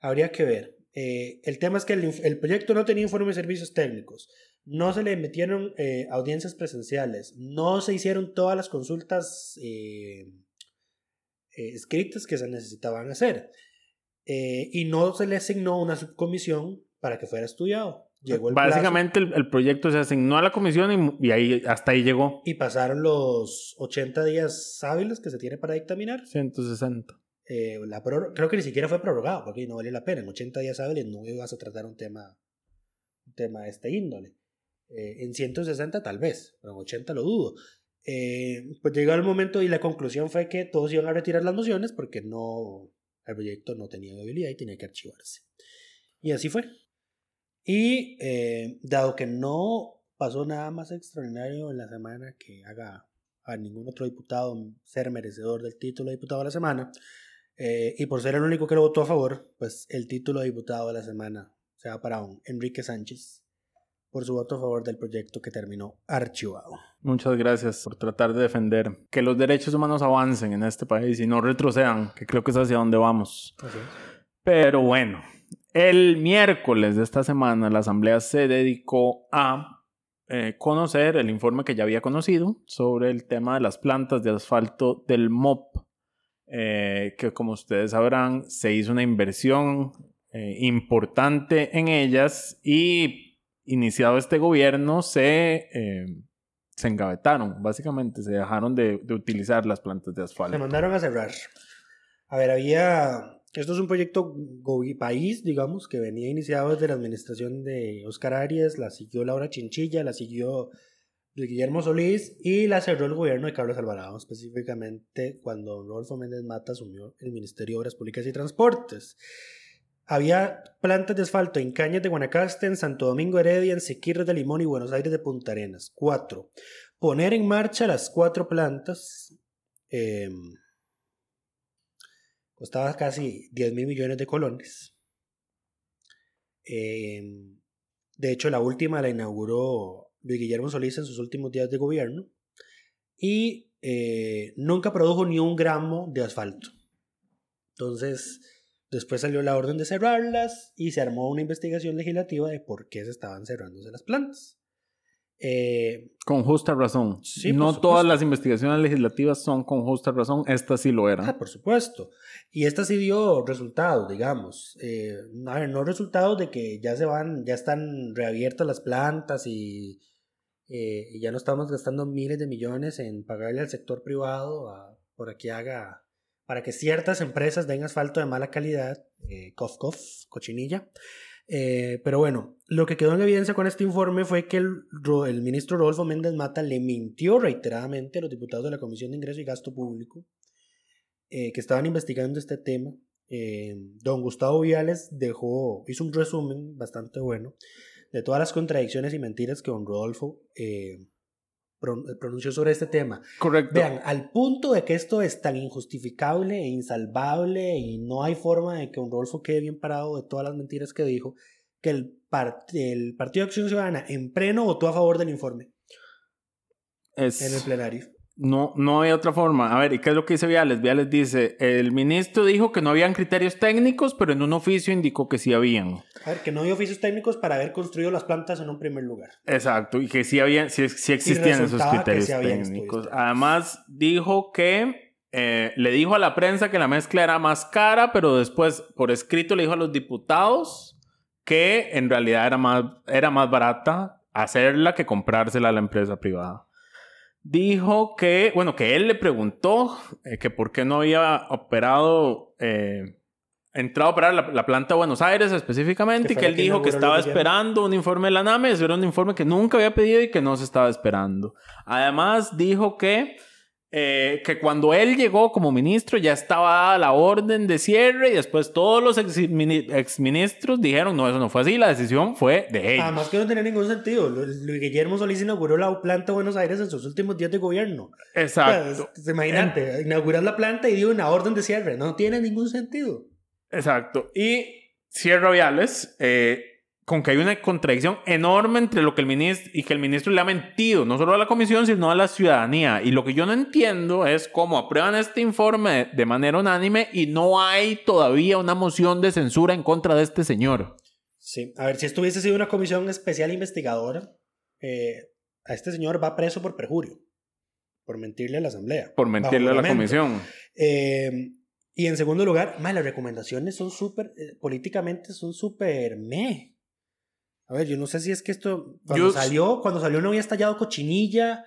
Habría que ver. Eh, el tema es que el, el proyecto no tenía informe de servicios técnicos, no se le metieron eh, audiencias presenciales, no se hicieron todas las consultas eh, eh, escritas que se necesitaban hacer eh, y no se le asignó una subcomisión para que fuera estudiado. Llegó el Básicamente el, el proyecto se asignó a la comisión y, y ahí, hasta ahí llegó. y pasaron los 80 días hábiles que se tiene para dictaminar. 160. Eh, la creo que ni siquiera fue prorrogado porque no vale la pena. En 80 días hábiles no ibas a tratar un tema, un tema de este índole. Eh, en 160 tal vez, pero en 80 lo dudo. Eh, pues llegó el momento y la conclusión fue que todos iban a retirar las mociones porque no, el proyecto no tenía viabilidad y tenía que archivarse. Y así fue. Y eh, dado que no pasó nada más extraordinario en la semana que haga a ningún otro diputado ser merecedor del título de diputado de la semana, eh, y por ser el único que lo votó a favor, pues el título de diputado de la semana se va para un Enrique Sánchez por su voto a favor del proyecto que terminó archivado. Muchas gracias por tratar de defender que los derechos humanos avancen en este país y no retrocedan, que creo que es hacia donde vamos. Pero bueno, el miércoles de esta semana la Asamblea se dedicó a eh, conocer el informe que ya había conocido sobre el tema de las plantas de asfalto del MOP, eh, que como ustedes sabrán se hizo una inversión eh, importante en ellas y iniciado este gobierno se, se engavetaron, básicamente se dejaron de, de utilizar las plantas de Se asfalto. mandaron a cerrar. A ver, había... Esto es un proyecto país, digamos, que venía iniciado desde la administración de Oscar Arias, la siguió Laura Chinchilla, la siguió Guillermo Solís y la cerró el gobierno de Carlos Alvarado, específicamente cuando Rodolfo Méndez Mata asumió el Ministerio de Obras Públicas y Transportes. Había plantas de asfalto en Cañas de Guanacaste, en Santo Domingo Heredia, en Siquirres de Limón y Buenos Aires de Punta Arenas. Cuatro. Poner en marcha las cuatro plantas eh, costaba casi 10 mil millones de colones. Eh, de hecho, la última la inauguró Luis Guillermo Solís en sus últimos días de gobierno. Y eh, nunca produjo ni un gramo de asfalto. Entonces, después salió la orden de cerrarlas y se armó una investigación legislativa de por qué se estaban cerrándose las plantas. Eh, Con justa razón. Sí, no todas las investigaciones legislativas son con justa razón. Esta sí lo era. Ah, por supuesto. Y esta sí dio resultados, digamos. Eh, a ver, no resultados de que ya se van, ya están reabiertas las plantas y, eh, y ya no estamos gastando miles de millones en pagarle al sector privado a, por que haga, para que ciertas empresas den asfalto de mala calidad, eh, cof, cof, cochinilla. Eh, pero bueno, lo que quedó en evidencia con este informe fue que el, el ministro Rodolfo Méndez Mata le mintió reiteradamente a los diputados de la Comisión de Ingreso y Gasto Público eh, que estaban investigando este tema. Eh, don Gustavo Viales dejó, hizo un resumen bastante bueno de todas las contradicciones y mentiras que don Rodolfo pronunció sobre este tema. Correcto. Vean, al punto de que esto es tan injustificable e insalvable y no hay forma de que un Rodolfo quede bien parado de todas las mentiras que dijo, que el, part- el Partido de Acción Ciudadana en pleno votó a favor del informe Es- en el plenario. No, no hay otra forma. A ver, ¿y qué es lo que dice Viales? Viales dice, el ministro dijo que no habían criterios técnicos, pero en un oficio indicó que sí habían. A ver, que no hay oficios técnicos para haber construido las plantas en un primer lugar. Exacto, y que sí, habían, sí, sí existían esos criterios sí técnicos. Además, dijo que eh, le dijo a la prensa que la mezcla era más cara, pero después por escrito le dijo a los diputados que en realidad era más, era más barata hacerla que comprársela a la empresa privada. Dijo que, bueno, que él le preguntó eh, que por qué no había operado, eh, entrado a operar la, la planta de Buenos Aires específicamente, Que y que él que dijo que estaba esperando un informe de la NAME, eso era un informe que nunca había pedido y que no se estaba esperando. Además, dijo que, eh, que cuando él llegó como ministro ya estaba dada la orden de cierre y después todos los exmini- exministros dijeron, no, eso no fue así, la decisión fue de ellos. Además que no tenía ningún sentido. Lu- Luis Guillermo Solís inauguró la planta de Buenos Aires en sus últimos días de gobierno. Exacto. O sea, Imagínate, inaugurar la planta y dio una orden de cierre. No tiene ningún sentido. Exacto. Y cierra Viales eh, con que hay una contradicción enorme entre lo que el ministro y que el ministro le ha mentido, no solo a la comisión, sino a la ciudadanía. Y lo que yo no entiendo es cómo aprueban este informe de manera unánime y no hay todavía una moción de censura en contra de este señor. Sí, a ver, si esto hubiese sido una comisión especial investigadora, eh, a este señor va preso por perjurio, por mentirle a la asamblea. Por mentirle a la comisión. Eh, y en segundo lugar, ma, las recomendaciones son súper, eh, políticamente son súper meh. A ver, yo no sé si es que esto, cuando Yo- salió, cuando salió no había estallado cochinilla,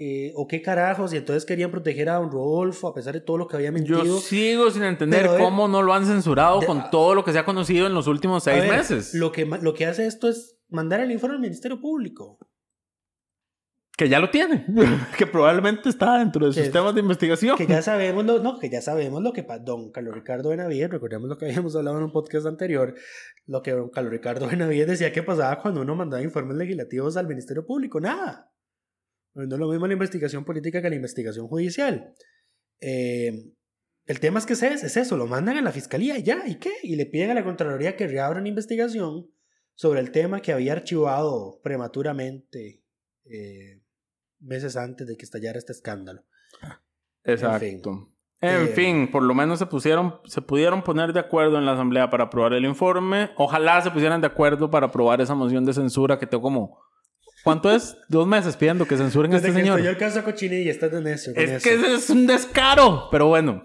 eh, o qué carajos, y entonces querían proteger a don Rodolfo a pesar de todo lo que había mentido. Yo sigo sin entender Pero, a ver, cómo no lo han censurado de- con todo lo que se ha conocido en los últimos seis ver, meses. Lo que, lo que hace esto es mandar el informe al Ministerio Público. Que ya lo tiene. que probablemente está dentro de sus Que- temas de investigación. Que ya sabemos lo, no, que ya sabemos lo que don Carlos Ricardo Benavides, recordemos lo que habíamos hablado en un podcast anterior, lo que don Carlos Ricardo Benavides decía que pasaba cuando uno mandaba informes legislativos al Ministerio Público, nada. No es lo mismo la investigación política que la investigación judicial. Eh, el tema es que es, es eso, lo mandan a la fiscalía y ya, ¿y qué? Y le piden a la Contraloría que reabra una investigación sobre el tema que había archivado prematuramente eh, meses antes de que estallara este escándalo. Exacto. En fin. En Eh, fin, por lo menos se pusieron, se pudieron poner de acuerdo en la asamblea para aprobar el informe. Ojalá se pusieran de acuerdo para aprobar esa moción de censura que tengo como ¿cuánto es? Dos meses pidiendo que censuren a este que señor. estalló el caso Cochinilla y estás de necio con Es eso. que ese es un descaro, pero bueno.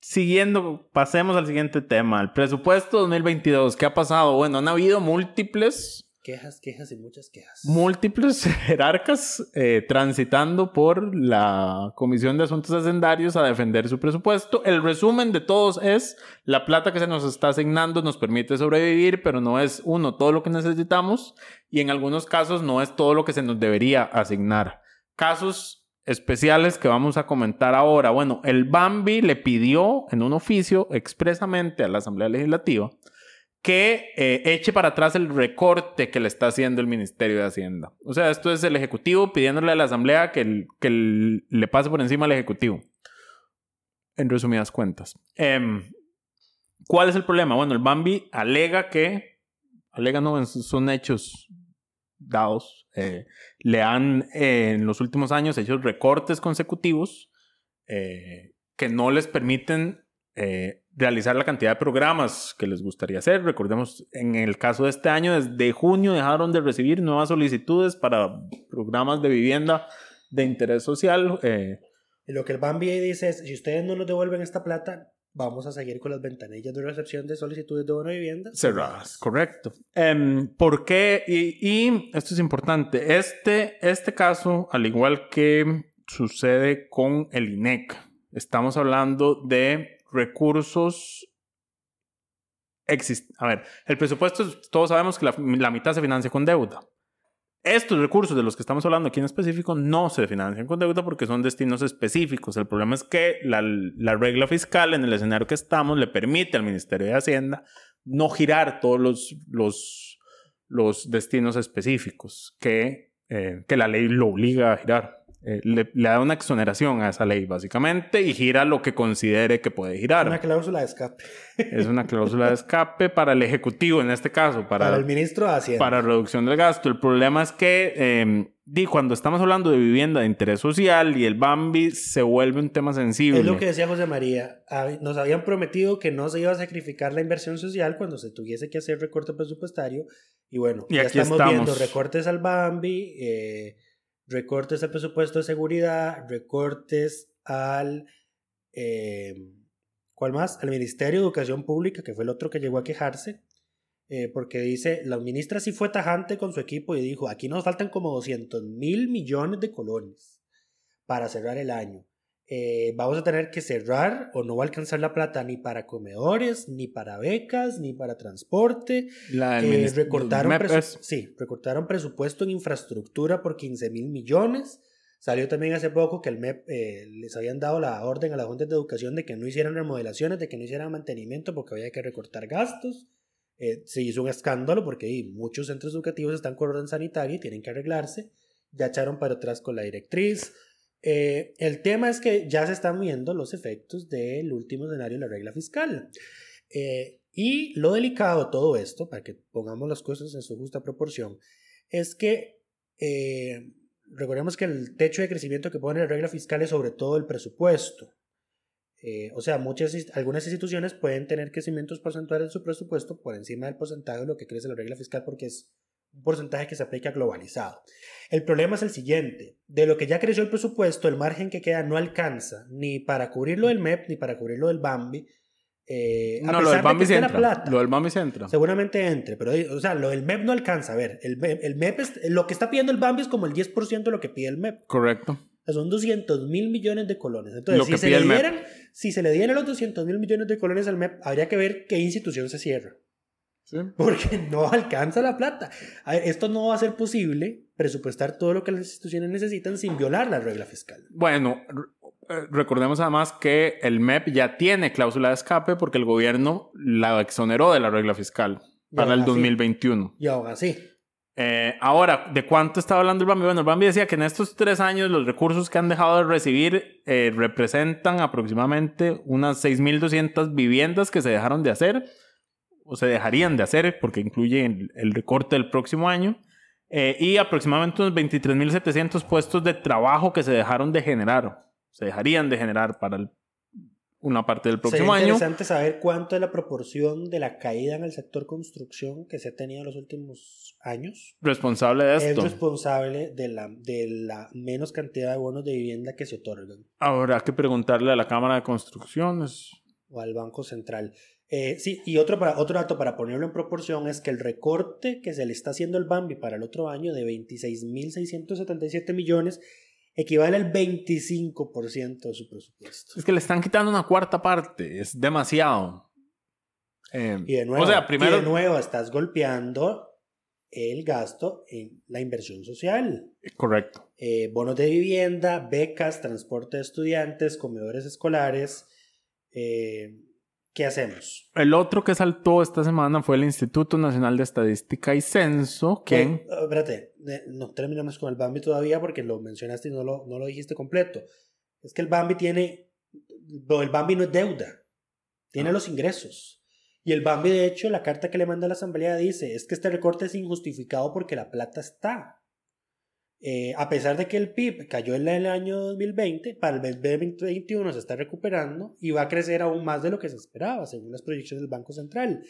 Siguiendo, pasemos al siguiente tema, el presupuesto 2022. ¿Qué ha pasado? Bueno, han habido múltiples Quejas, quejas y muchas quejas. múltiples jerarcas eh, transitando por la Comisión de Asuntos Hacendarios a defender su presupuesto. El resumen de todos es, la plata que se nos está asignando nos permite sobrevivir, pero no es, uno, todo lo que necesitamos y en algunos casos no es todo lo que se nos debería asignar. Casos especiales que vamos a comentar ahora. Bueno, el Bambi le pidió en un oficio expresamente a la Asamblea Legislativa que eh, eche para atrás el recorte que le está haciendo el Ministerio de Hacienda. O sea, esto es el Ejecutivo pidiéndole a la Asamblea que, que le pase por encima al Ejecutivo. En resumidas cuentas. Em, ¿Cuál es el problema? Bueno, el Bambi alega que, alega no, son hechos dados. Eh, le han eh, en los últimos años hecho recortes consecutivos eh, que no les permiten eh, realizar la cantidad de programas que les gustaría hacer. Recordemos, en el caso de este año, desde junio dejaron de recibir nuevas solicitudes para programas de vivienda de interés social. eh, Y lo que el Bambi dice es, si ustedes no nos devuelven esta plata, vamos a seguir con las ventanillas de recepción de solicitudes de bono de vivienda. cerradas, correcto. Em, ¿Por qué? Y, y esto es importante. Este, este caso, al igual que sucede con el INEC, estamos hablando de recursos exist A ver, el presupuesto, todos sabemos que la, mitad se financia con deuda. Estos recursos de los que estamos hablando aquí en específico no se financian con deuda porque son destinos específicos. El problema es que la, la regla fiscal en el escenario que estamos le permite al Ministerio de Hacienda no girar todos los, los, los destinos específicos que, eh, que la ley lo obliga a girar. Eh, le, le da una exoneración a esa ley, básicamente, y gira lo que considere que puede girar. Una cláusula de escape. Es una cláusula de escape para el Ejecutivo, en este caso, para, Para el ministro de Hacienda. para reducción del gasto. El problema es que eh, cuando estamos hablando de vivienda de interés social y el Bambi se vuelve un tema sensible. Es lo que decía José María. Nos habían prometido que no se iba a sacrificar la inversión social cuando se tuviese que hacer recorte presupuestario. Y bueno, Y ya aquí estamos, estamos. viendo recortes al Bambi, eh, recortes al presupuesto de seguridad, recortes al... eh, ¿Cuál más? Al Ministerio de Educación Pública, que fue el otro que llegó a quejarse. eh, porque dice, la ministra sí fue tajante con su equipo y dijo, aquí nos faltan como 200 mil millones de colones para cerrar el año. Eh, vamos a tener que cerrar o no va a alcanzar la plata ni para comedores, ni para becas, ni para transporte. La Eh, recortaron, sí, recortaron presupuesto en infraestructura por 15 mil millones. Salió también hace poco que el MEP eh, les habían dado la orden a las juntas de educación de que no hicieran remodelaciones, de que no hicieran mantenimiento porque había que recortar gastos. Eh, se hizo un escándalo porque muchos centros educativos están con orden sanitario y tienen que arreglarse. Ya echaron para atrás con la directriz. Eh, el tema es que ya se están viendo los efectos del último escenario de la regla fiscal. Eh, y lo delicado de todo esto, para que pongamos las cosas en su justa proporción, es que eh, recordemos que el techo de crecimiento que pone la regla fiscal es sobre todo el presupuesto. O sea, muchas, algunas instituciones pueden tener crecimientos porcentuales de su presupuesto por encima del porcentaje de lo que crece la regla fiscal porque es un porcentaje que se aplica globalizado. El problema es el siguiente, de lo que ya creció el presupuesto, el margen que queda no alcanza ni para cubrir lo del MEP ni para cubrir lo del Bambi. Eh, a No, lo pesar del de Bambi entra. plata. Lo del Bambi sí entra. Seguramente entre, pero o sea, lo del MEP no alcanza. A ver, el MEP, el MEP es- lo que está pidiendo el Bambi es como el 10% de lo que pide el MEP. Correcto. Son 200 mil millones de colones. Entonces, Lo si se, le dieran, si se le dieran los 200 mil millones de colones al MEP, habría que ver qué institución se cierra. Porque no alcanza la plata. Esto no va a ser posible presupuestar todo lo que las instituciones necesitan sin violar la regla fiscal. Bueno, eh, recordemos además que el MEP ya tiene cláusula de escape porque el gobierno la exoneró de la regla fiscal Y para el así- 2021. Y aún así, Eh, ahora, ¿de cuánto estaba hablando el Bambi? Bueno, el Bambi decía que en estos tres años los recursos que han dejado de recibir eh, representan aproximadamente unas 6.200 viviendas que se dejaron de hacer o se dejarían de hacer porque incluye el, el recorte del próximo año eh, y aproximadamente unos 23.700 puestos de trabajo que se dejaron de generar, se dejarían de generar para el- una parte del próximo sería año. interesante saber cuánto es la proporción de la caída en el sector construcción que se ha tenido en los últimos años. Responsable de Es esto. responsable de la, de la menos cantidad de bonos de vivienda que se otorgan Habrá que preguntarle a la Cámara de Construcciones. o al Banco Central. Eh, sí, y otro, para, otro dato para ponerlo en proporción es que el recorte que se le está haciendo al Bambi para el otro año de 26.677 millones equivale al 25% de su presupuesto. Es que le están quitando una cuarta parte. Es demasiado. Eh, Y de nuevo, o sea, y primero. de nuevo estás golpeando el gasto en la inversión social. Correcto. Eh, bonos de vivienda, becas, transporte de estudiantes, comedores escolares. Eh, ¿Qué hacemos? El otro que saltó esta semana fue el Instituto Nacional de Estadística y Censo, que Eh, espérate, eh, no terminamos con el Bambi todavía porque lo mencionaste y no lo, no lo dijiste completo. Es que el Bambi tiene, el Bambi no es deuda, tiene Ah. los ingresos. Y el Bambi, de hecho, la carta que le manda a la Asamblea dice, es que este recorte es injustificado porque la plata está. Eh, a pesar de que el PIB cayó en el año 2020, para el 2021 se está recuperando y va a crecer aún más de lo que se esperaba, según las proyecciones del Banco Central.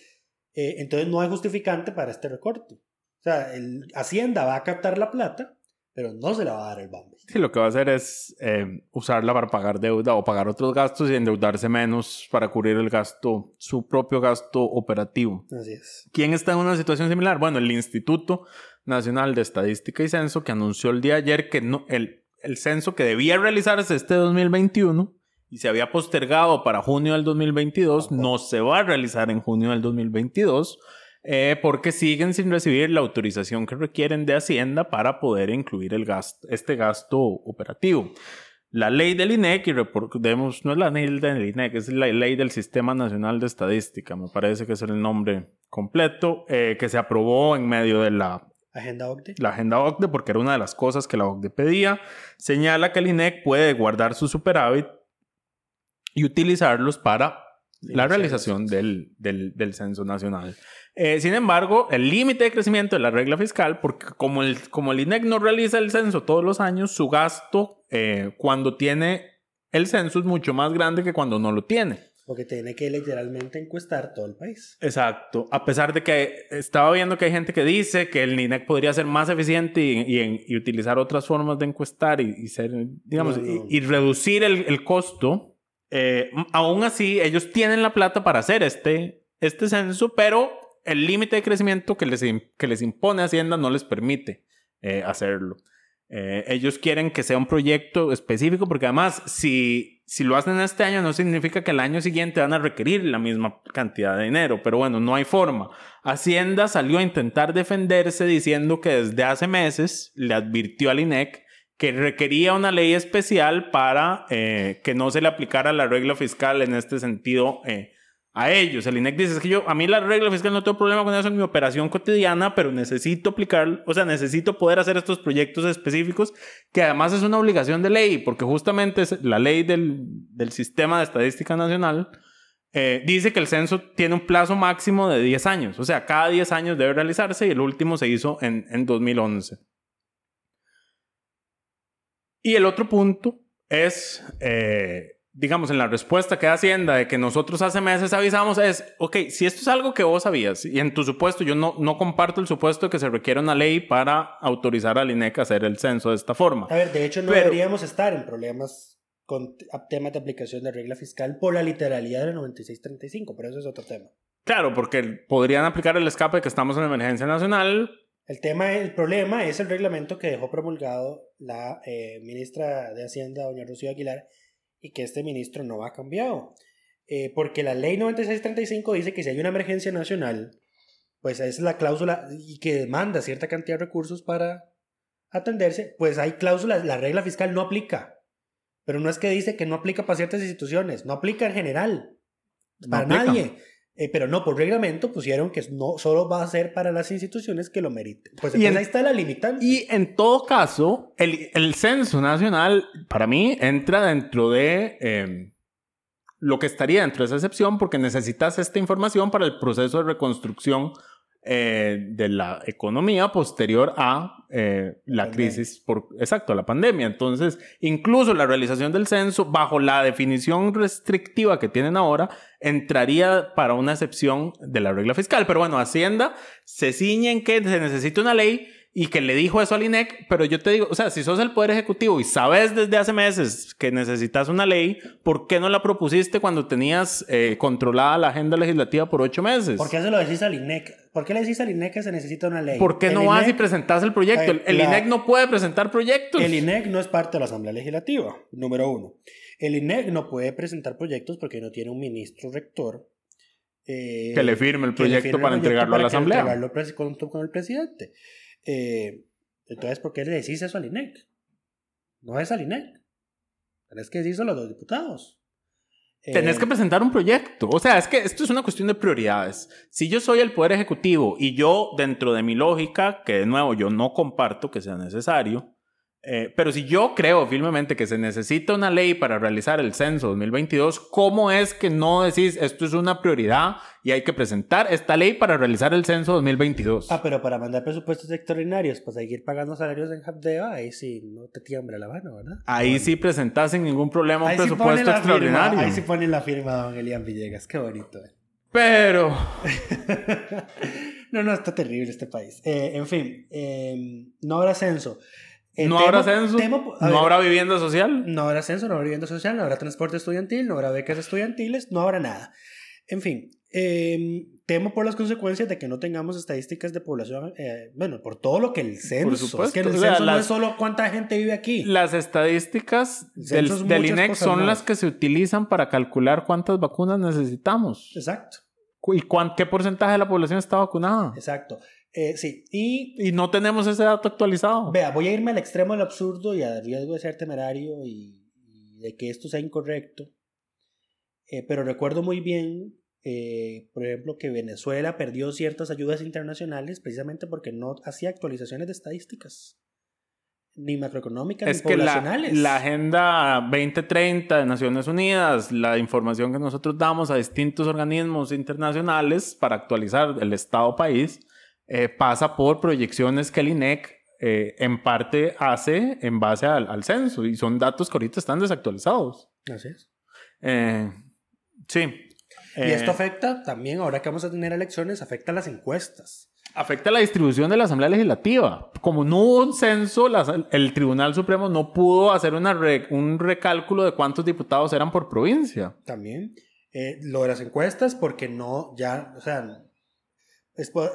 Eh, entonces no hay justificante para este recorte. O sea, el, Hacienda va a captar la plata, pero no se la va a dar el Bambi. Sí, lo que va a hacer es eh, usarla para pagar deuda o pagar otros gastos y endeudarse menos para cubrir el gasto, su propio gasto operativo. Así es. ¿Quién está en una situación similar? Bueno, el Instituto Nacional de Estadística y Censo, que anunció el día de ayer que no, el, el censo que debía realizarse este 2021 y se había postergado para junio del 2022, no se va a realizar en junio del 2022 eh, porque siguen sin recibir la autorización que requieren de Hacienda para poder incluir el gasto, este gasto operativo. La ley del INEC, y recordemos, no es la ley del INEC, es la ley del Sistema Nacional de Estadística, me parece que es el nombre completo, eh, que se aprobó en medio de la Agenda OCDE. la agenda OCDE, porque era una de las cosas que la OCDE pedía, señala que el INEC puede guardar su superávit y utilizarlos para la realización del, del, del censo nacional. Eh, sin embargo, el límite de crecimiento de la regla fiscal, porque como el, como el INEC no realiza el censo todos los años, su gasto eh, cuando tiene el censo es mucho más grande que cuando no lo tiene. Porque tiene que literalmente encuestar todo el país. Exacto. A pesar de que estaba viendo que hay gente que dice que el INEC podría ser más eficiente y, y, y utilizar otras formas de encuestar y, y ser, digamos, No, no. Y, reducir el, el costo. eh, aún así, ellos tienen la plata para hacer este, este censo, pero el límite de crecimiento que les, que les impone Hacienda no les permite eh, hacerlo. Eh, ellos quieren que sea un proyecto específico porque además si, si lo hacen este año no significa que el año siguiente van a requerir la misma cantidad de dinero, pero bueno, no hay forma. Hacienda salió a intentar defenderse diciendo que desde hace meses le advirtió al INEC que requería una ley especial para eh, que no se le aplicara la regla fiscal en este sentido eh, a ellos. El INEC dice es que yo, a mí la regla fiscal no tengo problema con eso en mi operación cotidiana, pero necesito aplicar, o sea, necesito poder hacer estos proyectos específicos, que además es una obligación de ley, porque justamente la ley del, del Sistema de Estadística Nacional. eh, dice que el censo tiene un plazo máximo de 10 años, o sea, cada 10 años debe realizarse y el último se hizo en, en 2011. Y el otro punto es, eh, digamos, en la respuesta que da Hacienda de que nosotros hace meses avisamos es, ok, si esto es algo que vos sabías y en tu supuesto, yo no, no comparto el supuesto de que se requiere una ley para autorizar al INEC a hacer el censo de esta forma. A ver, de hecho no Pero- deberíamos estar en problemas con temas de aplicación de regla fiscal por la literalidad del 9635, pero eso es otro tema. Claro, porque podrían aplicar el escape de que estamos en emergencia nacional. El tema, el problema es el reglamento que dejó promulgado la eh, ministra de Hacienda, doña Rocío Aguilar, y que este ministro no ha cambiado. Eh, porque la ley 9635 dice que si hay una emergencia nacional, pues es la cláusula y que demanda cierta cantidad de recursos para atenderse, pues hay cláusulas, la regla fiscal no aplica. Pero no es que dice que no aplica para ciertas instituciones, no aplica en general, No para aplica. nadie. Eh, pero no, por reglamento pusieron que no solo va a ser para las instituciones que lo meriten. Pues Y en- ahí está la limitante. Y en todo caso, el, el censo nacional, para mí, entra dentro de eh, lo que estaría dentro de esa excepción, porque necesitas esta información para el proceso de reconstrucción eh, de la economía posterior a eh, la Pandemia. crisis, por, exacto, a la pandemia. Entonces, incluso la realización del censo, bajo la definición restrictiva que tienen ahora, entraría para una excepción de la regla fiscal. Pero bueno, Hacienda se ciñe en que se necesita una ley y que le dijo eso al INEC, pero yo te digo, o sea, si sos el Poder Ejecutivo y sabes desde hace meses que necesitas una ley, ¿por qué no la propusiste cuando tenías eh, controlada la agenda legislativa por ocho meses? ¿Por qué se lo decís al INEC? ¿Por qué le decís al INEC que se necesita una ley? ¿Por qué El no vas y INEC presentas el proyecto? El, el la- INEC no puede presentar proyectos. El INEC no es parte de la Asamblea Legislativa, número uno. El INEC no puede presentar proyectos porque no tiene un ministro rector. eh, Que le firme el proyecto firme el para entregarlo a la para Asamblea. entregarlo al presi- junto con el presidente. Eh, entonces, ¿por qué le decís eso al INEC? No es al INEC. Tenés que decírselo a los diputados. Tenés Eh, que presentar un proyecto. O sea, es que esto es una cuestión de prioridades. Si yo soy el Poder Ejecutivo y yo, dentro de mi lógica, que de nuevo yo no comparto que sea necesario, Eh, pero si yo creo firmemente que se necesita una ley para realizar el censo 2022, ¿cómo es que no decís esto es una prioridad y hay que presentar esta ley para realizar el censo 2022? Ah, pero para mandar presupuestos extraordinarios, pues seguir pagando salarios en Hapdeo, ahí sí no te tiembla la mano, ¿verdad? Ahí sí presentás sin ningún problema un Ahí sí presupuesto firma, extraordinario. ahí sí ponen la firma don Elian Villegas, qué bonito. eh. Pero no, no, está terrible este país. Eh, en fin, eh, no habrá censo. Eh, no temo- habrá censo, temo- no habrá vivienda social. No habrá censo, no habrá vivienda social, no habrá transporte estudiantil, no habrá becas estudiantiles, no habrá nada. En fin, eh, temo por las consecuencias de que no tengamos estadísticas de población, eh, bueno, por todo lo que el censo, es supuesto, que el o sea, censo no las- es solo cuánta gente vive aquí. Las estadísticas El del, es del INEC son más. las que se utilizan para calcular cuántas vacunas necesitamos. Exacto, ¿Y cuán- qué porcentaje de la población está vacunada? exacto. Eh, sí, y Y no tenemos ese dato actualizado. Vea, voy a irme al extremo del absurdo y al riesgo de ser temerario y, y de que esto sea incorrecto. Eh, pero recuerdo muy bien, eh, por ejemplo, que Venezuela perdió ciertas ayudas internacionales precisamente porque no hacía actualizaciones de estadísticas, ni macroeconómicas Es ni que la, poblacionales. la Agenda 2030 de Naciones Unidas, la información que nosotros damos a distintos organismos internacionales para actualizar el Estado país, eh, pasa por proyecciones que el INEC eh, en parte hace en base al, al censo y son datos que ahorita están desactualizados. Así es. Eh, sí. Y esto afecta también, ahora que vamos a tener elecciones, afecta a las encuestas. afecta la distribución de la Asamblea Legislativa. Como no hubo un censo, la- el Tribunal Supremo no pudo hacer una re- un recálculo de cuántos diputados eran por provincia. también. Lo de las encuestas, porque no, ya, o sea,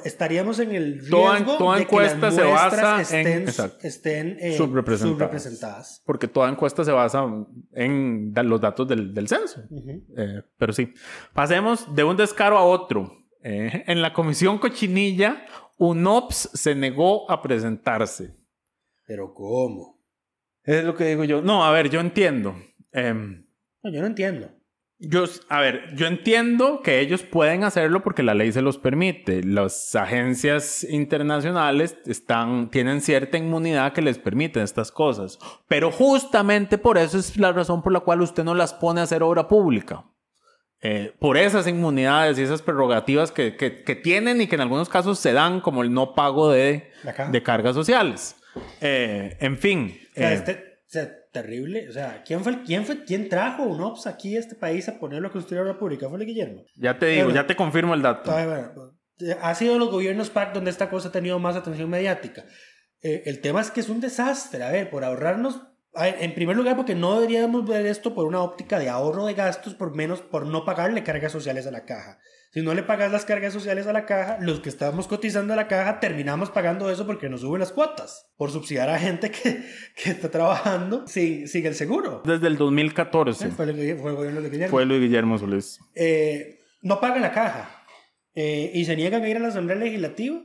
estaríamos en el riesgo Toda- toda de que las se basa estén, eh, Subrepresentadas. subrepresentadas. Porque toda encuesta se basa en los datos del, del censo. Eh, pero sí. Pasemos de un descaro a otro. Eh, en la comisión cochinilla, UNOPS se negó a presentarse. Pero ¿cómo? Es lo que digo yo. No, a ver, yo entiendo. Em, No, yo no entiendo. Yo, a ver, yo entiendo que ellos pueden hacerlo porque la ley se los permite. Las agencias internacionales están, tienen cierta inmunidad que les permiten estas cosas. Pero justamente por eso es la razón por la cual usted no las pone a hacer obra pública. Eh, por esas inmunidades y esas prerrogativas que, que- que tienen y que en algunos casos se dan, como el no pago de, de cargas sociales. Eh, en fin. O sea, eh, este, sea, terrible. O sea, ¿quién fue, quién fue, quién trajo un OPS aquí a este país a ponerlo a construir la República? ¿Fue el Guillermo? ya te digo, bueno. ya te confirmo el dato. Bueno, eh, ha sido los gobiernos PAC donde esta cosa ha tenido más atención mediática. Eh, el tema es que es un desastre. A ver, por ahorrarnos. en primer lugar, porque no deberíamos ver esto por una óptica de ahorro de gastos, por menos por no pagarle cargas sociales a la caja. Si no le pagas las cargas sociales a la caja, los que estamos cotizando a la caja terminamos pagando eso porque nos suben las cuotas. Por subsidiar a gente que, que está trabajando sin, sin el seguro. Desde el 2014 Fue, el, fue el gobierno de Guillermo. fue Luis Guillermo Solís. Eh, no pagan la caja eh, y se niegan a ir a la Asamblea Legislativa.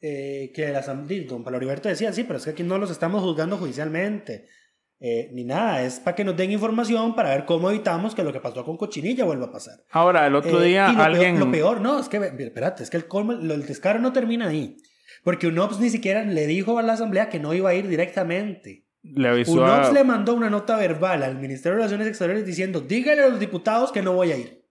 eh, que la Asamblea, don Pablo Heriberto decía, sí, pero es que aquí no los estamos juzgando judicialmente, eh, ni nada, es para que nos den información para ver cómo evitamos que lo que pasó con Cochinilla vuelva a pasar. Ahora, el otro Eh, día lo alguien... Peor, lo peor, no, es que, espérate, es que el, colmo, el descaro no termina ahí. Porque UNOPS ni siquiera le dijo a la Asamblea que no iba a ir directamente. le avisó a- UNOPS le mandó una nota verbal al Ministerio de Relaciones Exteriores diciendo, dígale a los diputados que no voy a ir.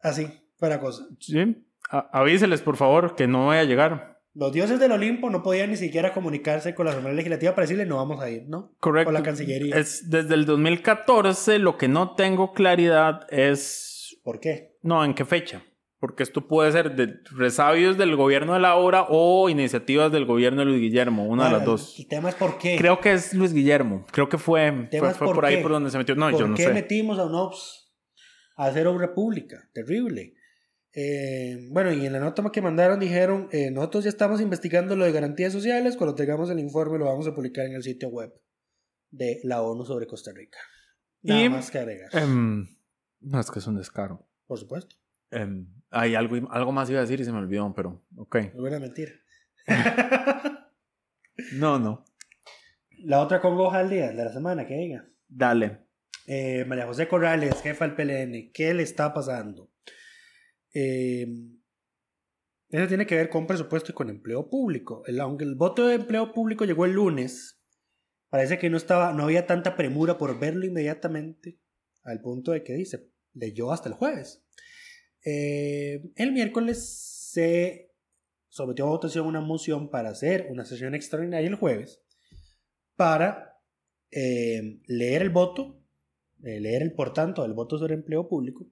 Así la cosa. Sí, a- avíseles, por favor, que no voy a llegar. Los dioses del Olimpo no podían ni siquiera comunicarse con la Asamblea Legislativa para decirle no vamos a ir, ¿no? Correcto. Con la Cancillería. Es, desde el 2014 lo que no tengo claridad es... ¿Por qué? No, ¿en qué fecha? Porque esto puede ser de resabios del gobierno de la obra o iniciativas del gobierno de Luis Guillermo, una de las dos. El tema es por qué. Creo que es Luis Guillermo. Creo que fue, fue, fue por por ahí por donde se metió. No, ¿Por yo no qué sé. metimos a UNOPS a hacer obra pública? Terrible. Eh, bueno, y en la nota que mandaron dijeron, eh, nosotros ya estamos investigando lo de garantías sociales, cuando tengamos el informe lo vamos a publicar en el sitio web de la ONU sobre Costa Rica. Nada Y, más que agregar. Em, no, es que es un descaro. Por supuesto. Em, hay algo, algo más iba a decir y se me olvidó, pero ok. Buena mentira. No, no. la otra congoja al día de la semana, que diga. Dale. Eh, María José Corrales, jefa del PLN, ¿qué le está pasando? Eh, Eso tiene que ver con presupuesto y con empleo público. El- aunque el voto de empleo público llegó el lunes, parece que no, estaba, no había tanta premura por verlo inmediatamente, al punto de que dice, leyó hasta el jueves. Eh, el miércoles se sometió a votación una moción para hacer una sesión extraordinaria el jueves para eh, leer el voto, eh, leer el por tanto del voto sobre empleo público,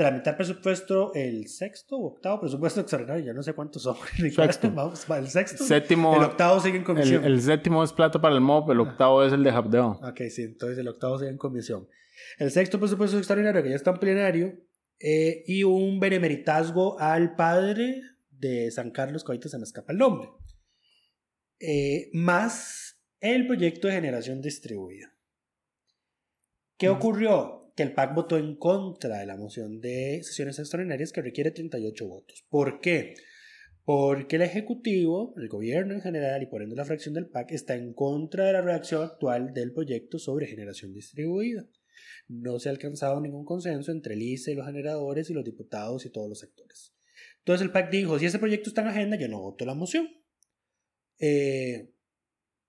tramitar presupuesto el sexto o octavo presupuesto extraordinario, ya no sé cuántos son. Sexto. Vamos, va, el sexto. Séptimo. El octavo sigue en El, comisión. el séptimo es plata para el MOB, el octavo es el de Habdeo. Ok, sí, entonces el octavo sigue en comisión. El sexto presupuesto extraordinario, que ya está en plenario, eh, y un benemeritazgo al padre de San Carlos, que ahorita se me escapa el nombre. Eh, más el proyecto de generación distribuida. ¿Qué ocurrió? Que el PAC votó en contra de la moción de sesiones extraordinarias que requiere 38 votos. ¿Por qué? Porque el Ejecutivo, el gobierno en general y por ende la fracción del PAC está en contra de la redacción actual del proyecto sobre generación distribuida. No se ha alcanzado ningún consenso entre el ICE, los generadores y los diputados y todos los sectores. Entonces el PAC dijo, si ese proyecto está en agenda, yo no voto la moción. Eh,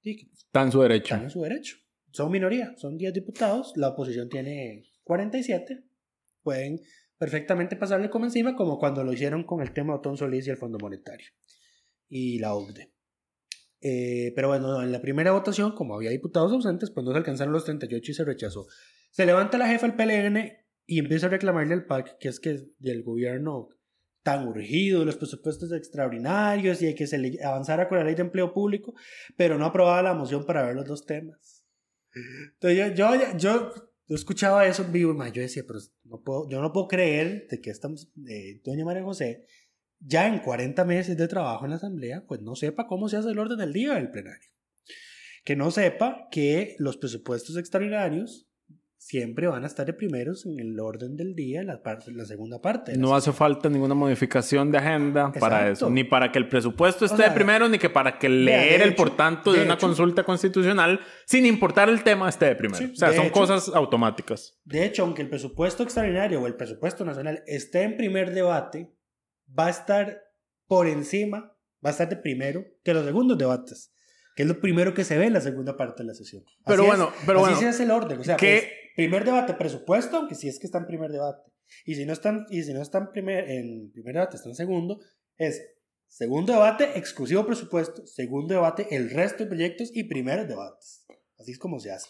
y Está en su derecho. están en su derecho. Son minoría, son 10 diputados, la oposición tiene 47. Pueden perfectamente pasarle como encima, como cuando lo hicieron con el tema de Otón Solís y el Fondo Monetario y la OCDE. Eh, pero bueno, en la primera votación, como había diputados ausentes, pues no se alcanzaron los 38 y se rechazó. Se levanta la jefa del PLN y empieza a reclamarle al PAC que es que el gobierno tan urgido, los presupuestos extraordinarios y que se le avanzara con la ley de empleo público, pero no aprobaba la moción para ver los dos temas. Entonces yo, yo, yo escuchaba eso en vivo y yo decía, pero no puedo, yo no puedo creer de que esta eh, doña María José, ya en 40 meses de trabajo en la asamblea, pues no sepa cómo se hace el orden del día del plenario. Que no sepa que los presupuestos extraordinarios siempre van a estar de primeros en el orden del día, la, parte, la segunda parte. la No hace falta ninguna modificación de agenda para eso. Ni para que el presupuesto esté sea, de primero, ni que para que leer el por tanto de, de una hecho- consulta constitucional, sin importar el tema, esté de primero. Sí, o sea, son hecho- cosas automáticas. De hecho, aunque el presupuesto extraordinario o el presupuesto nacional esté en primer debate, va a estar por encima, va a estar de primero que los segundos debates, que es lo primero que se ve en la segunda parte de la sesión. Pero bueno, pero así bueno, se hace el orden. O sea, ¿qué- pues, primer debate presupuesto, aunque sí es que está en primer debate. Y si no están, y si no están primer, en primer debate, está en segundo, es segundo debate, exclusivo presupuesto, segundo debate, el resto de proyectos y primeros debates. Así es como se hace.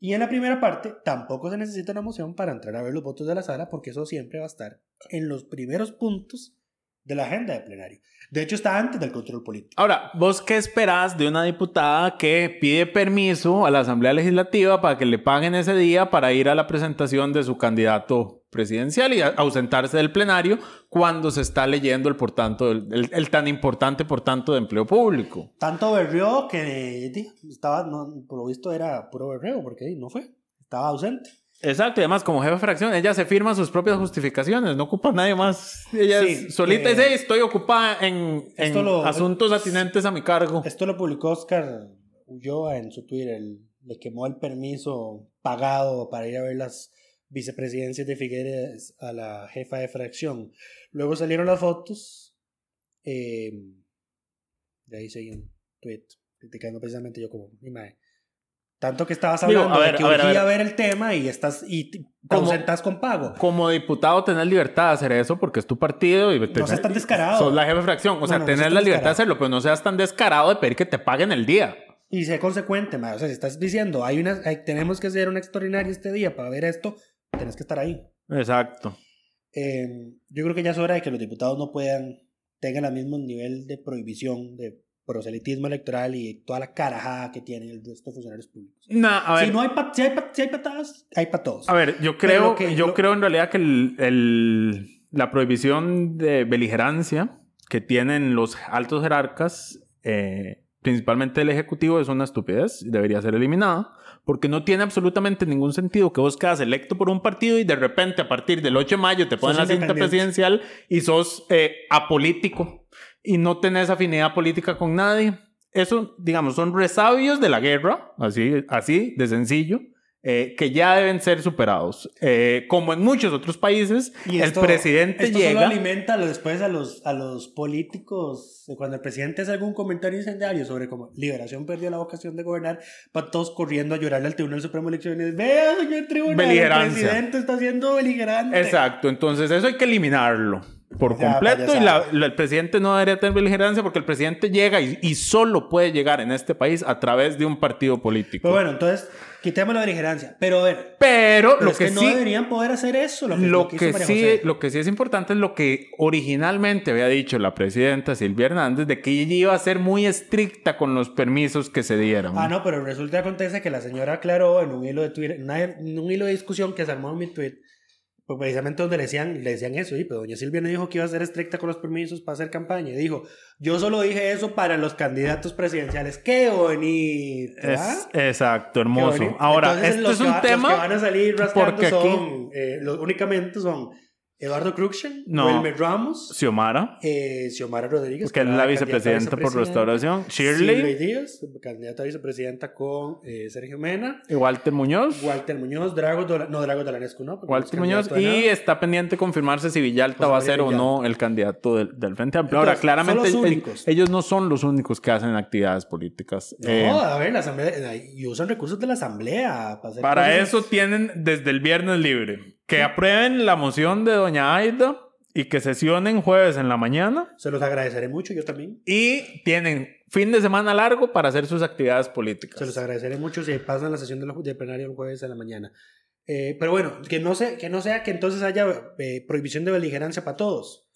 Y en la primera parte tampoco se necesita una moción para entrar a ver los votos de la sala porque eso siempre va a estar en los primeros puntos de la agenda de plenario. De hecho está antes del control político. Ahora, ¿vos qué esperás de una diputada que pide permiso a la Asamblea Legislativa para que le paguen ese día para ir a la presentación de su candidato presidencial y ausentarse del plenario cuando se está leyendo el por tanto, el, el- el tan importante por tanto de empleo público? Tanto berrió que estaba, no, por lo visto era puro berreo porque no fue, estaba ausente. Exacto, y además como jefe de fracción, ella se firma sus propias justificaciones, no ocupa a nadie más. Ella Sí, es solita eh, dice, "Hey, estoy ocupada en, en lo- asuntos atinentes a mi cargo. Esto lo publicó Oscar Ulloa en su Twitter. le quemó el permiso pagado para ir a ver las vicepresidencias de Figueres a la jefa de fracción. Luego salieron las fotos. eh, de ahí seguí un tweet criticando precisamente yo como, mi mae, Tanto que estabas Digo, hablando a ver, de que a ver, a urgía ver. ver el tema y estás y te ausentas con pago. Como diputado tenés libertad de hacer eso porque es tu partido y No seas tan descarado. sos la jefe de fracción. O sea, No, no, no tenés seas la libertad de hacerlo, pero no seas tan descarado de pedir que te paguen el día. Y sé consecuente, ma. O sea, si estás diciendo, hay una, hay- tenemos que hacer un extraordinario este día para ver esto, tenés que estar ahí. Exacto. Eh, yo creo que ya es hora de que los diputados no puedan, tengan el mismo nivel de prohibición, de proselitismo electoral y toda la carajada que tienen el resto de funcionarios públicos. Nah, a ver, Si, no hay pa- si, hay pa- si hay patadas, hay para todos. a ver, yo creo, que- yo lo- creo en realidad que el- el- la prohibición de beligerancia que tienen los altos jerarcas, eh, principalmente el Ejecutivo, es una estupidez y debería ser eliminada. Porque no tiene absolutamente ningún sentido que vos quedas electo por un partido y de repente a partir del 8 de mayo te ponen la cinta presidencial y sos eh, apolítico y no tenés afinidad política con nadie. Eso, digamos, son resabios de la guerra, así, así de sencillo. Eh, que ya deben ser superados. Eh, como en muchos otros países, Y el esto- presidente esto llega... solo alimenta después a los, a los políticos. eh, Cuando el presidente hace algún comentario incendiario sobre cómo Liberación perdió la vocación de gobernar, van todos corriendo a llorarle al Tribunal Supremo de Elecciones. Vea, señor Tribunal, el Beligerancia. presidente está siendo beligerante. Exacto, entonces eso hay que eliminarlo por Ya, completo y payasada. la- la- el presidente no debería tener beligerancia porque el presidente llega y, y solo puede llegar en este país a través de un partido político. Pero bueno, entonces, quitemos la beligerancia. Pero a ver, Pero, pero lo es que, que, no sí... deberían poder hacer eso. Lo que, Lo que, María sí, José. lo que sí es importante es lo que originalmente había dicho la presidenta Silvia Hernández de que ella iba a ser muy estricta con los permisos que se dieron. Ah, no, pero resulta que acontece que la señora aclaró en un hilo de Twitter, en un hilo de discusión que se armó en mi tweet, pues precisamente donde le decían, le decían eso, y pero doña Silvia no dijo que iba a ser estricta con los permisos para hacer campaña, dijo, yo solo dije eso para los candidatos presidenciales, qué bonito. ¿ah? Es- exacto, Qué hermoso. bonito. Ahora, Entonces, este los es un va- tema... Los que van a salir rascando aquí- son, eh, los, únicamente son Eduardo Cruxen, No. Wilmer Ramos, Xiomara, eh, Xiomara Rodríguez, que es la vicepresidenta por restauración, Shirley Shirley, Díaz, candidata a vicepresidenta con eh, Sergio Mena. y Walter Muñoz. Walter Muñoz, Drago Dola- no, Drago Dolanescu, ¿no? porque Walter no Muñoz y está pendiente confirmarse si Villalta José va a ser o no el candidato del, del Frente Amplio. Ahora, claramente ellos, no son los únicos que hacen actividades políticas. No, Eh, a ver, la asamblea, y usan recursos de la asamblea para para eso tienen desde el viernes libre que aprueben la moción de doña Aida y que sesionen jueves en la mañana Se los agradeceré mucho, yo también. y tienen fin de semana largo para hacer sus actividades políticas. Se los agradeceré mucho si pasan la sesión de, la, de plenario el jueves en la mañana. Eh, pero bueno, que no, se, que no sea que entonces haya eh, prohibición de beligerancia para todos.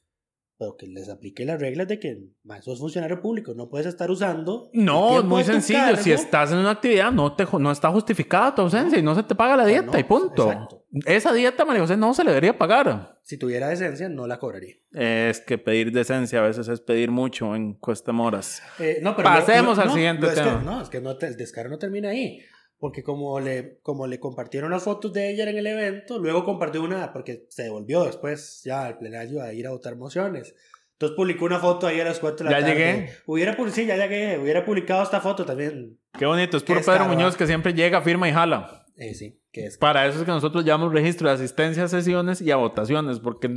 Pero que les aplique las reglas de que ma, sos funcionario público, no puedes estar usando. No, es muy sencillo. cargo. Si estás en una actividad, no, te, no está justificada tu ausencia y no se te paga la sea, dieta no, y punto. exacto. Esa dieta, María José, no se le debería pagar. Si tuviera decencia, no la cobraría. Es que pedir decencia a veces es pedir mucho en Cuesta Moras. Eh, no, pero Pasemos no, al no, siguiente no, es que- tema. no, es que el descaro no termina ahí. Porque como le, como le compartieron las fotos de ella en el evento, luego compartió una, porque se devolvió después ya al plenario a ir a votar mociones. Entonces publicó una foto ahí a las 4 de la Ya tarde. llegué. Hubiera, sí, ya llegué. Hubiera publicado esta foto también. Qué bonito. Es puro Pedro Muñoz que siempre llega, firma y jala. Eh, sí, que es. Para eso es que nosotros llevamos registro de asistencia a sesiones y a votaciones, porque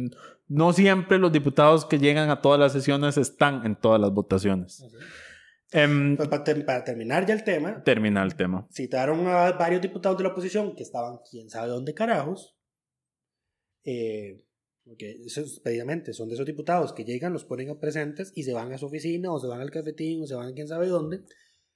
no siempre los diputados que llegan a todas las sesiones están en todas las votaciones. Em, Pues, para, ter- para terminar ya el tema, termina el tema. citaron a varios diputados de la oposición que estaban quién sabe dónde carajos. Eh, porque esos, precisamente son de esos diputados que llegan, los ponen a presentes y se van a su oficina o se van al cafetín o se van a quién sabe dónde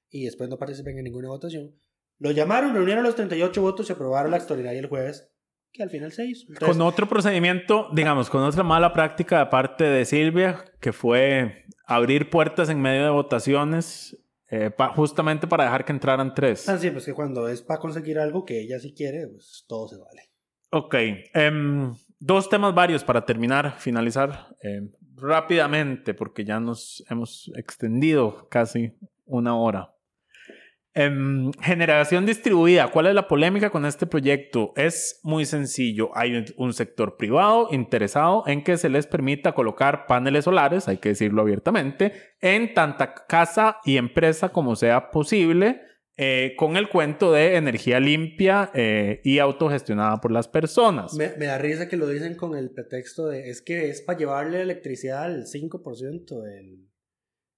y después no participan en ninguna votación. Los llamaron, reunieron los 38 votos y aprobaron la extraordinaria el jueves, que al final se hizo. Entonces, Con otro procedimiento, digamos, con otra mala práctica de parte de Silvia, que fue abrir puertas en medio de votaciones, eh, pa- justamente para dejar que entraran tres. Ah, sí, pues que cuando es para conseguir algo que ella sí quiere, pues todo se vale. Ok. em, dos temas varios para terminar, finalizar em, rápidamente, porque ya nos hemos extendido casi una hora. Em, generación distribuida. ¿Cuál es la polémica con este proyecto? Es muy sencillo. Hay un, sector privado interesado en que se les permita colocar paneles solares, hay que decirlo abiertamente, en tanta casa y empresa como sea posible, eh, con el cuento de energía limpia eh, y autogestionada por las personas. Me, da risa que lo dicen con el pretexto de es que es para llevarle electricidad al 5% de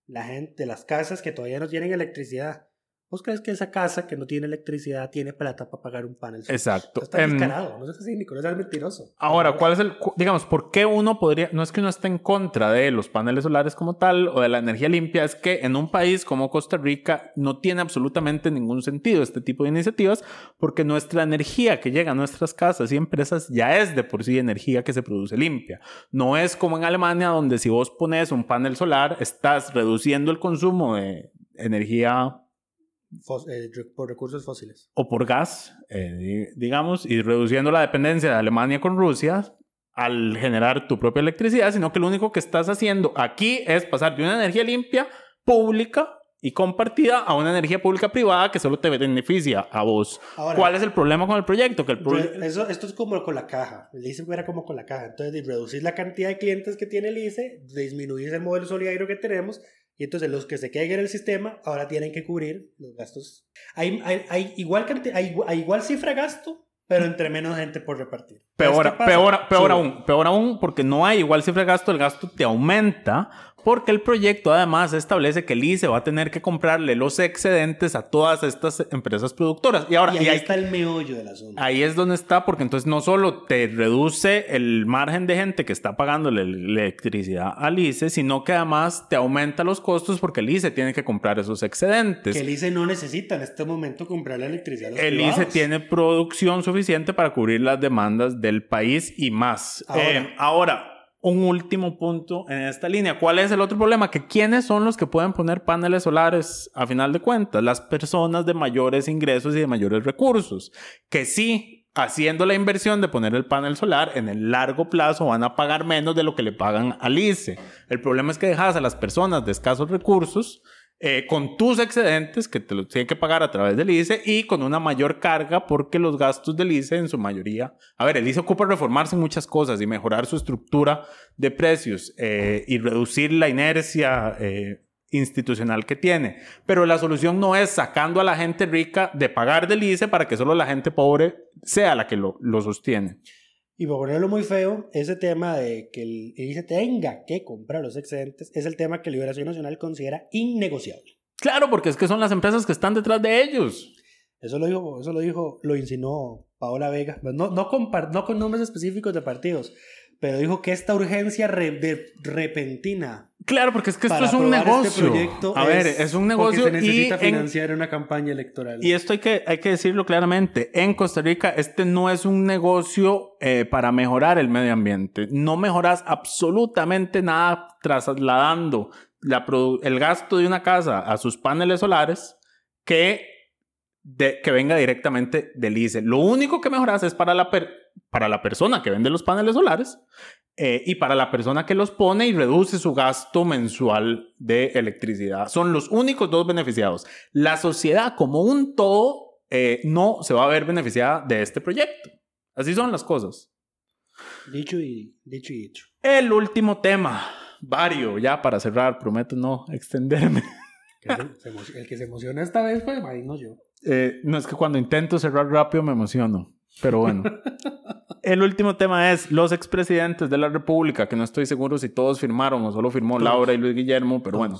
la gente, las casas que todavía no tienen electricidad. ¿Vos crees que esa casa que no tiene electricidad tiene plata para pagar un panel? solar? Exacto. Está Em, descarado, no seas cínico, no seas mentiroso. Ahora, ¿cuál es el, digamos, por qué uno podría, no es que uno esté en contra de los paneles solares como tal o de la energía limpia, es que en un país como Costa Rica no tiene absolutamente ningún sentido este tipo de iniciativas porque nuestra energía que llega a nuestras casas y empresas ya es de por sí energía que se produce limpia. No es como en Alemania donde si vos pones un panel solar estás reduciendo el consumo de energía eh, por recursos fósiles. o por gas, eh, di- digamos, y reduciendo la dependencia de Alemania con Rusia al generar tu propia electricidad, sino que lo único que estás haciendo aquí es pasar de una energía limpia, pública y compartida a una energía pública privada que solo te beneficia a vos. Ahora- ¿Cuál es el problema con el proyecto? Que el pro- Eso, esto es como con la caja. El ICE era como con la caja. Entonces, reducir la cantidad de clientes que tiene el ICE, disminuir el modelo solidario que tenemos Y entonces los que se queden en el sistema ahora tienen que cubrir los gastos. Hay, hay, hay igual, cante- hay, hay igual cifra de gasto, pero entre menos gente por repartir. Peor, peor, peor Sube. aún, peor aún, porque no hay igual cifra de gasto, el gasto te aumenta, porque el proyecto además establece que el ICE va a tener que comprarle los excedentes a todas estas empresas productoras. Y ahora, Y ahí y está el meollo del asunto. Ahí es donde está, porque entonces no solo te reduce el margen de gente que está pagándole la electricidad al ICE, sino que además te aumenta los costos porque el ICE tiene que comprar esos excedentes. que el ICE no necesita en este momento comprar la electricidad. a los El privados. ICE tiene producción suficiente para cubrir las demandas del país y más. Ahora. Eh, ahora, un último punto en esta línea. ¿Cuál es el otro problema? Que quiénes son los que pueden poner paneles solares a final de cuentas? Las personas de mayores ingresos y de mayores recursos. Que sí, haciendo la inversión de poner el panel solar, en el largo plazo van a pagar menos de lo que le pagan al ICE. El problema es que dejas a las personas de escasos recursos eh, con tus excedentes que te los tienen que pagar a través del ICE y con una mayor carga porque los gastos del ICE en su mayoría, a ver, el ICE ocupa reformarse muchas cosas y mejorar su estructura de precios eh, y reducir la inercia eh, institucional que tiene, pero la solución no es sacando a la gente rica de pagar del ICE para que solo la gente pobre sea la que lo sostiene. Y por ponerlo muy feo, ese tema de que el ICE tenga que comprar los excedentes es el tema que Liberación Nacional considera innegociable. Claro, porque es que son las empresas que están detrás de ellos. Eso lo dijo, eso lo dijo, lo insinuó Paola Vega. No, no, con, no con nombres específicos de partidos, pero dijo que esta urgencia re- de- repentina Claro, porque es que esto es un aprobar negocio. Este proyecto a ver, es un negocio porque se necesita y, en- financiar una campaña electoral. y esto hay que, hay que decirlo claramente. En Costa Rica, este no es un negocio eh, para mejorar el medio ambiente. No mejoras absolutamente nada trasladando la el gasto de una casa a sus paneles solares que, de- que venga directamente del ICE. Lo único que mejoras es para la, per- para la persona que vende los paneles solares eh, y para la persona que los pone y reduce su gasto mensual de electricidad. Son los únicos dos beneficiados. La sociedad como un todo eh, no se va a ver beneficiada de este proyecto. Así son las cosas. Dicho y dicho y dicho. El último tema, Vario, ya para cerrar, prometo no extenderme. El que se emociona esta vez fue no yo. Eh, no es que cuando intento cerrar rápido me emociono, pero bueno. El último tema es los expresidentes de la República, que no estoy seguro si todos firmaron o solo firmó Todos. Laura y Luis Guillermo, pero bueno.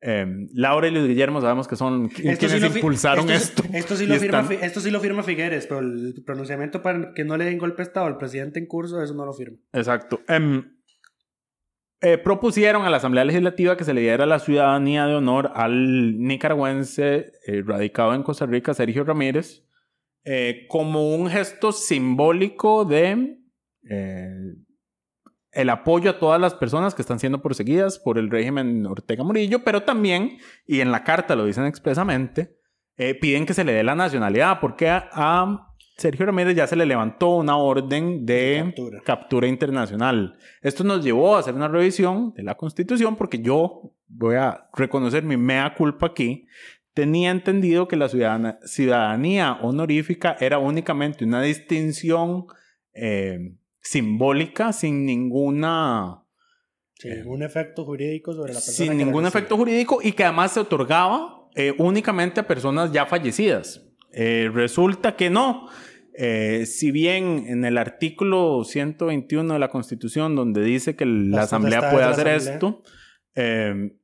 Eh, Laura y Luis Guillermo sabemos que son quienes sí impulsaron esto, esto. sí- Esto sí, y lo firma, están- esto sí lo firma Figueres, pero el pronunciamiento para que no le den golpe de Estado al presidente en curso, eso no lo firma. Exacto. Em, eh, propusieron a la Asamblea Legislativa que se le diera la ciudadanía de honor al nicaragüense eh, radicado en Costa Rica, Sergio Ramírez, eh, como un gesto simbólico de el apoyo a todas las personas que están siendo perseguidas por el régimen Ortega Murillo, pero también, y en la carta lo dicen expresamente, piden que se le dé la nacionalidad, porque a, a Sergio Ramírez ya se le levantó una orden de Captura. captura internacional. Esto nos llevó a hacer una revisión de la Constitución porque yo voy a reconocer mi mea culpa aquí. Tenía entendido que la ciudadana- ciudadanía honorífica era únicamente una distinción eh, simbólica sin ninguna Sin Eh, ningún efecto jurídico sobre la persona. sin ningún efecto jurídico y que además se otorgaba eh, únicamente a personas ya fallecidas. Eh, resulta que no. Eh, si bien en el artículo 121 de la Constitución, donde dice que la Asamblea puede hacer Asamblea. esto, eh,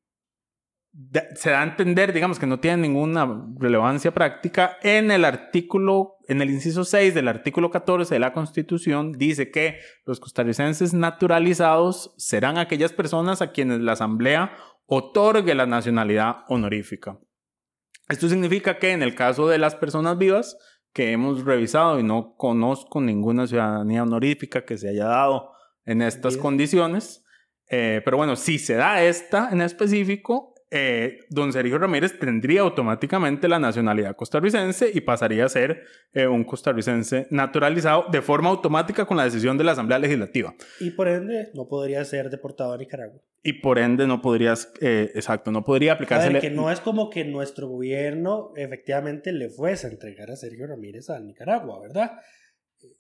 da- se da a entender, digamos, que no tiene ninguna relevancia práctica. En el artículo, en el inciso 6 del artículo 14 de la Constitución, dice que los costarricenses naturalizados serán aquellas personas a quienes la Asamblea otorgue la nacionalidad honorífica. Esto significa que en el caso de las personas vivas que hemos revisado y no conozco ninguna ciudadanía honorífica que se haya dado en estas Bien. condiciones, eh, pero bueno, si se da esta en específico, eh, don Sergio Ramírez tendría automáticamente la nacionalidad costarricense y pasaría a ser eh, un costarricense naturalizado de forma automática con la decisión de la Asamblea Legislativa. Y por ende, no podría ser deportado a Nicaragua. Y por ende no podrías, eh, exacto, no podría A aplicarse... ver, que no es como que nuestro gobierno efectivamente le fuese a entregar a Sergio Ramírez a Nicaragua, ¿verdad?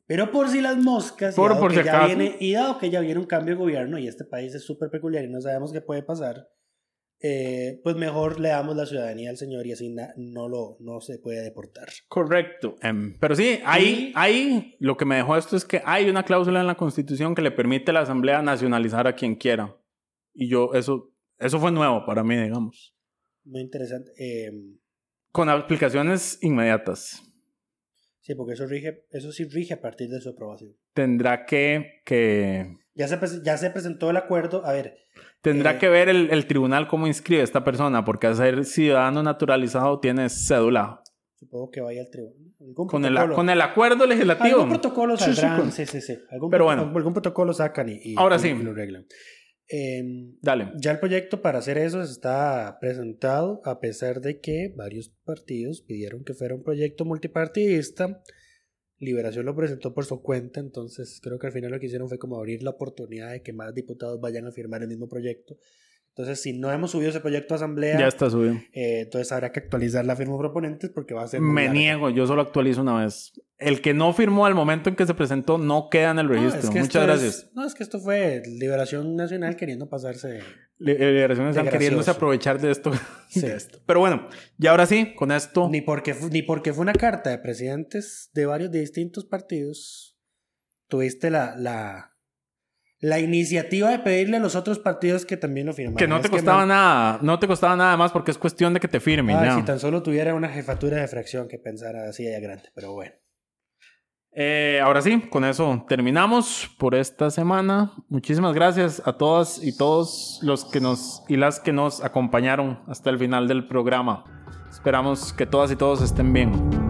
Pero por si las moscas, y Por- dado por que si ya acaso. viene, y dado que ya viene un cambio de gobierno y este país es súper peculiar y no sabemos qué puede pasar, eh, pues mejor le damos la ciudadanía al señor y así no, lo, no se puede deportar. Correcto. Em, pero sí, ahí, ahí lo que me dejó esto es que hay una cláusula en la Constitución que le permite a la Asamblea nacionalizar a quien quiera. Y yo, eso, eso fue nuevo para mí, digamos. Muy interesante. Eh, Con aplicaciones inmediatas. sí, porque eso, rige, eso sí rige a partir de su aprobación. Tendrá que, que, Ya se, ya se presentó el acuerdo. A ver, tendrá Eh, que ver el, el tribunal cómo inscribe a esta persona, porque al ser ciudadano naturalizado tiene cédula. supongo que vaya al tribunal. Con el, con el acuerdo legislativo. Algún protocolo Sí, sí, saldrán. con- Sí, sí, sí. Algún Pero bueno. Algún protocolo sacan y, y- Ahora y- sí. y lo arreglan. Em, Dale. Ya el proyecto para hacer eso está presentado a pesar de que varios partidos pidieron que fuera un proyecto multipartidista. Liberación lo presentó por su cuenta, entonces creo que al final lo que hicieron fue como abrir la oportunidad de que más diputados vayan a firmar el mismo proyecto. Entonces, si no hemos subido ese proyecto a asamblea, Ya está subido. eh, entonces habrá que actualizar la firma de proponentes porque va a ser... Me larga. niego, yo solo actualizo una vez. El que no firmó al momento en que se presentó no queda en el No, registro. es que Muchas es- gracias. no, es que esto fue Liberación Nacional queriendo pasarse... Eh, Liberación De queriéndose aprovechar de esto, Sí. de esto. Pero bueno, y ahora sí, con esto. Ni porque, ni porque fue una carta de presidentes de varios de distintos partidos, tuviste la, la, la iniciativa de pedirle a los otros partidos que también lo firmaran. Que no te Es costaba nada, no te costaba nada más porque es cuestión de que te firmen. Ya. si tan solo tuviera una jefatura de fracción que pensara así de grande, pero bueno. Eh, ahora sí, con eso terminamos por esta semana. Muchísimas gracias a todas y todos los que nos y las que nos acompañaron hasta el final del programa. Esperamos que todas y todos estén bien.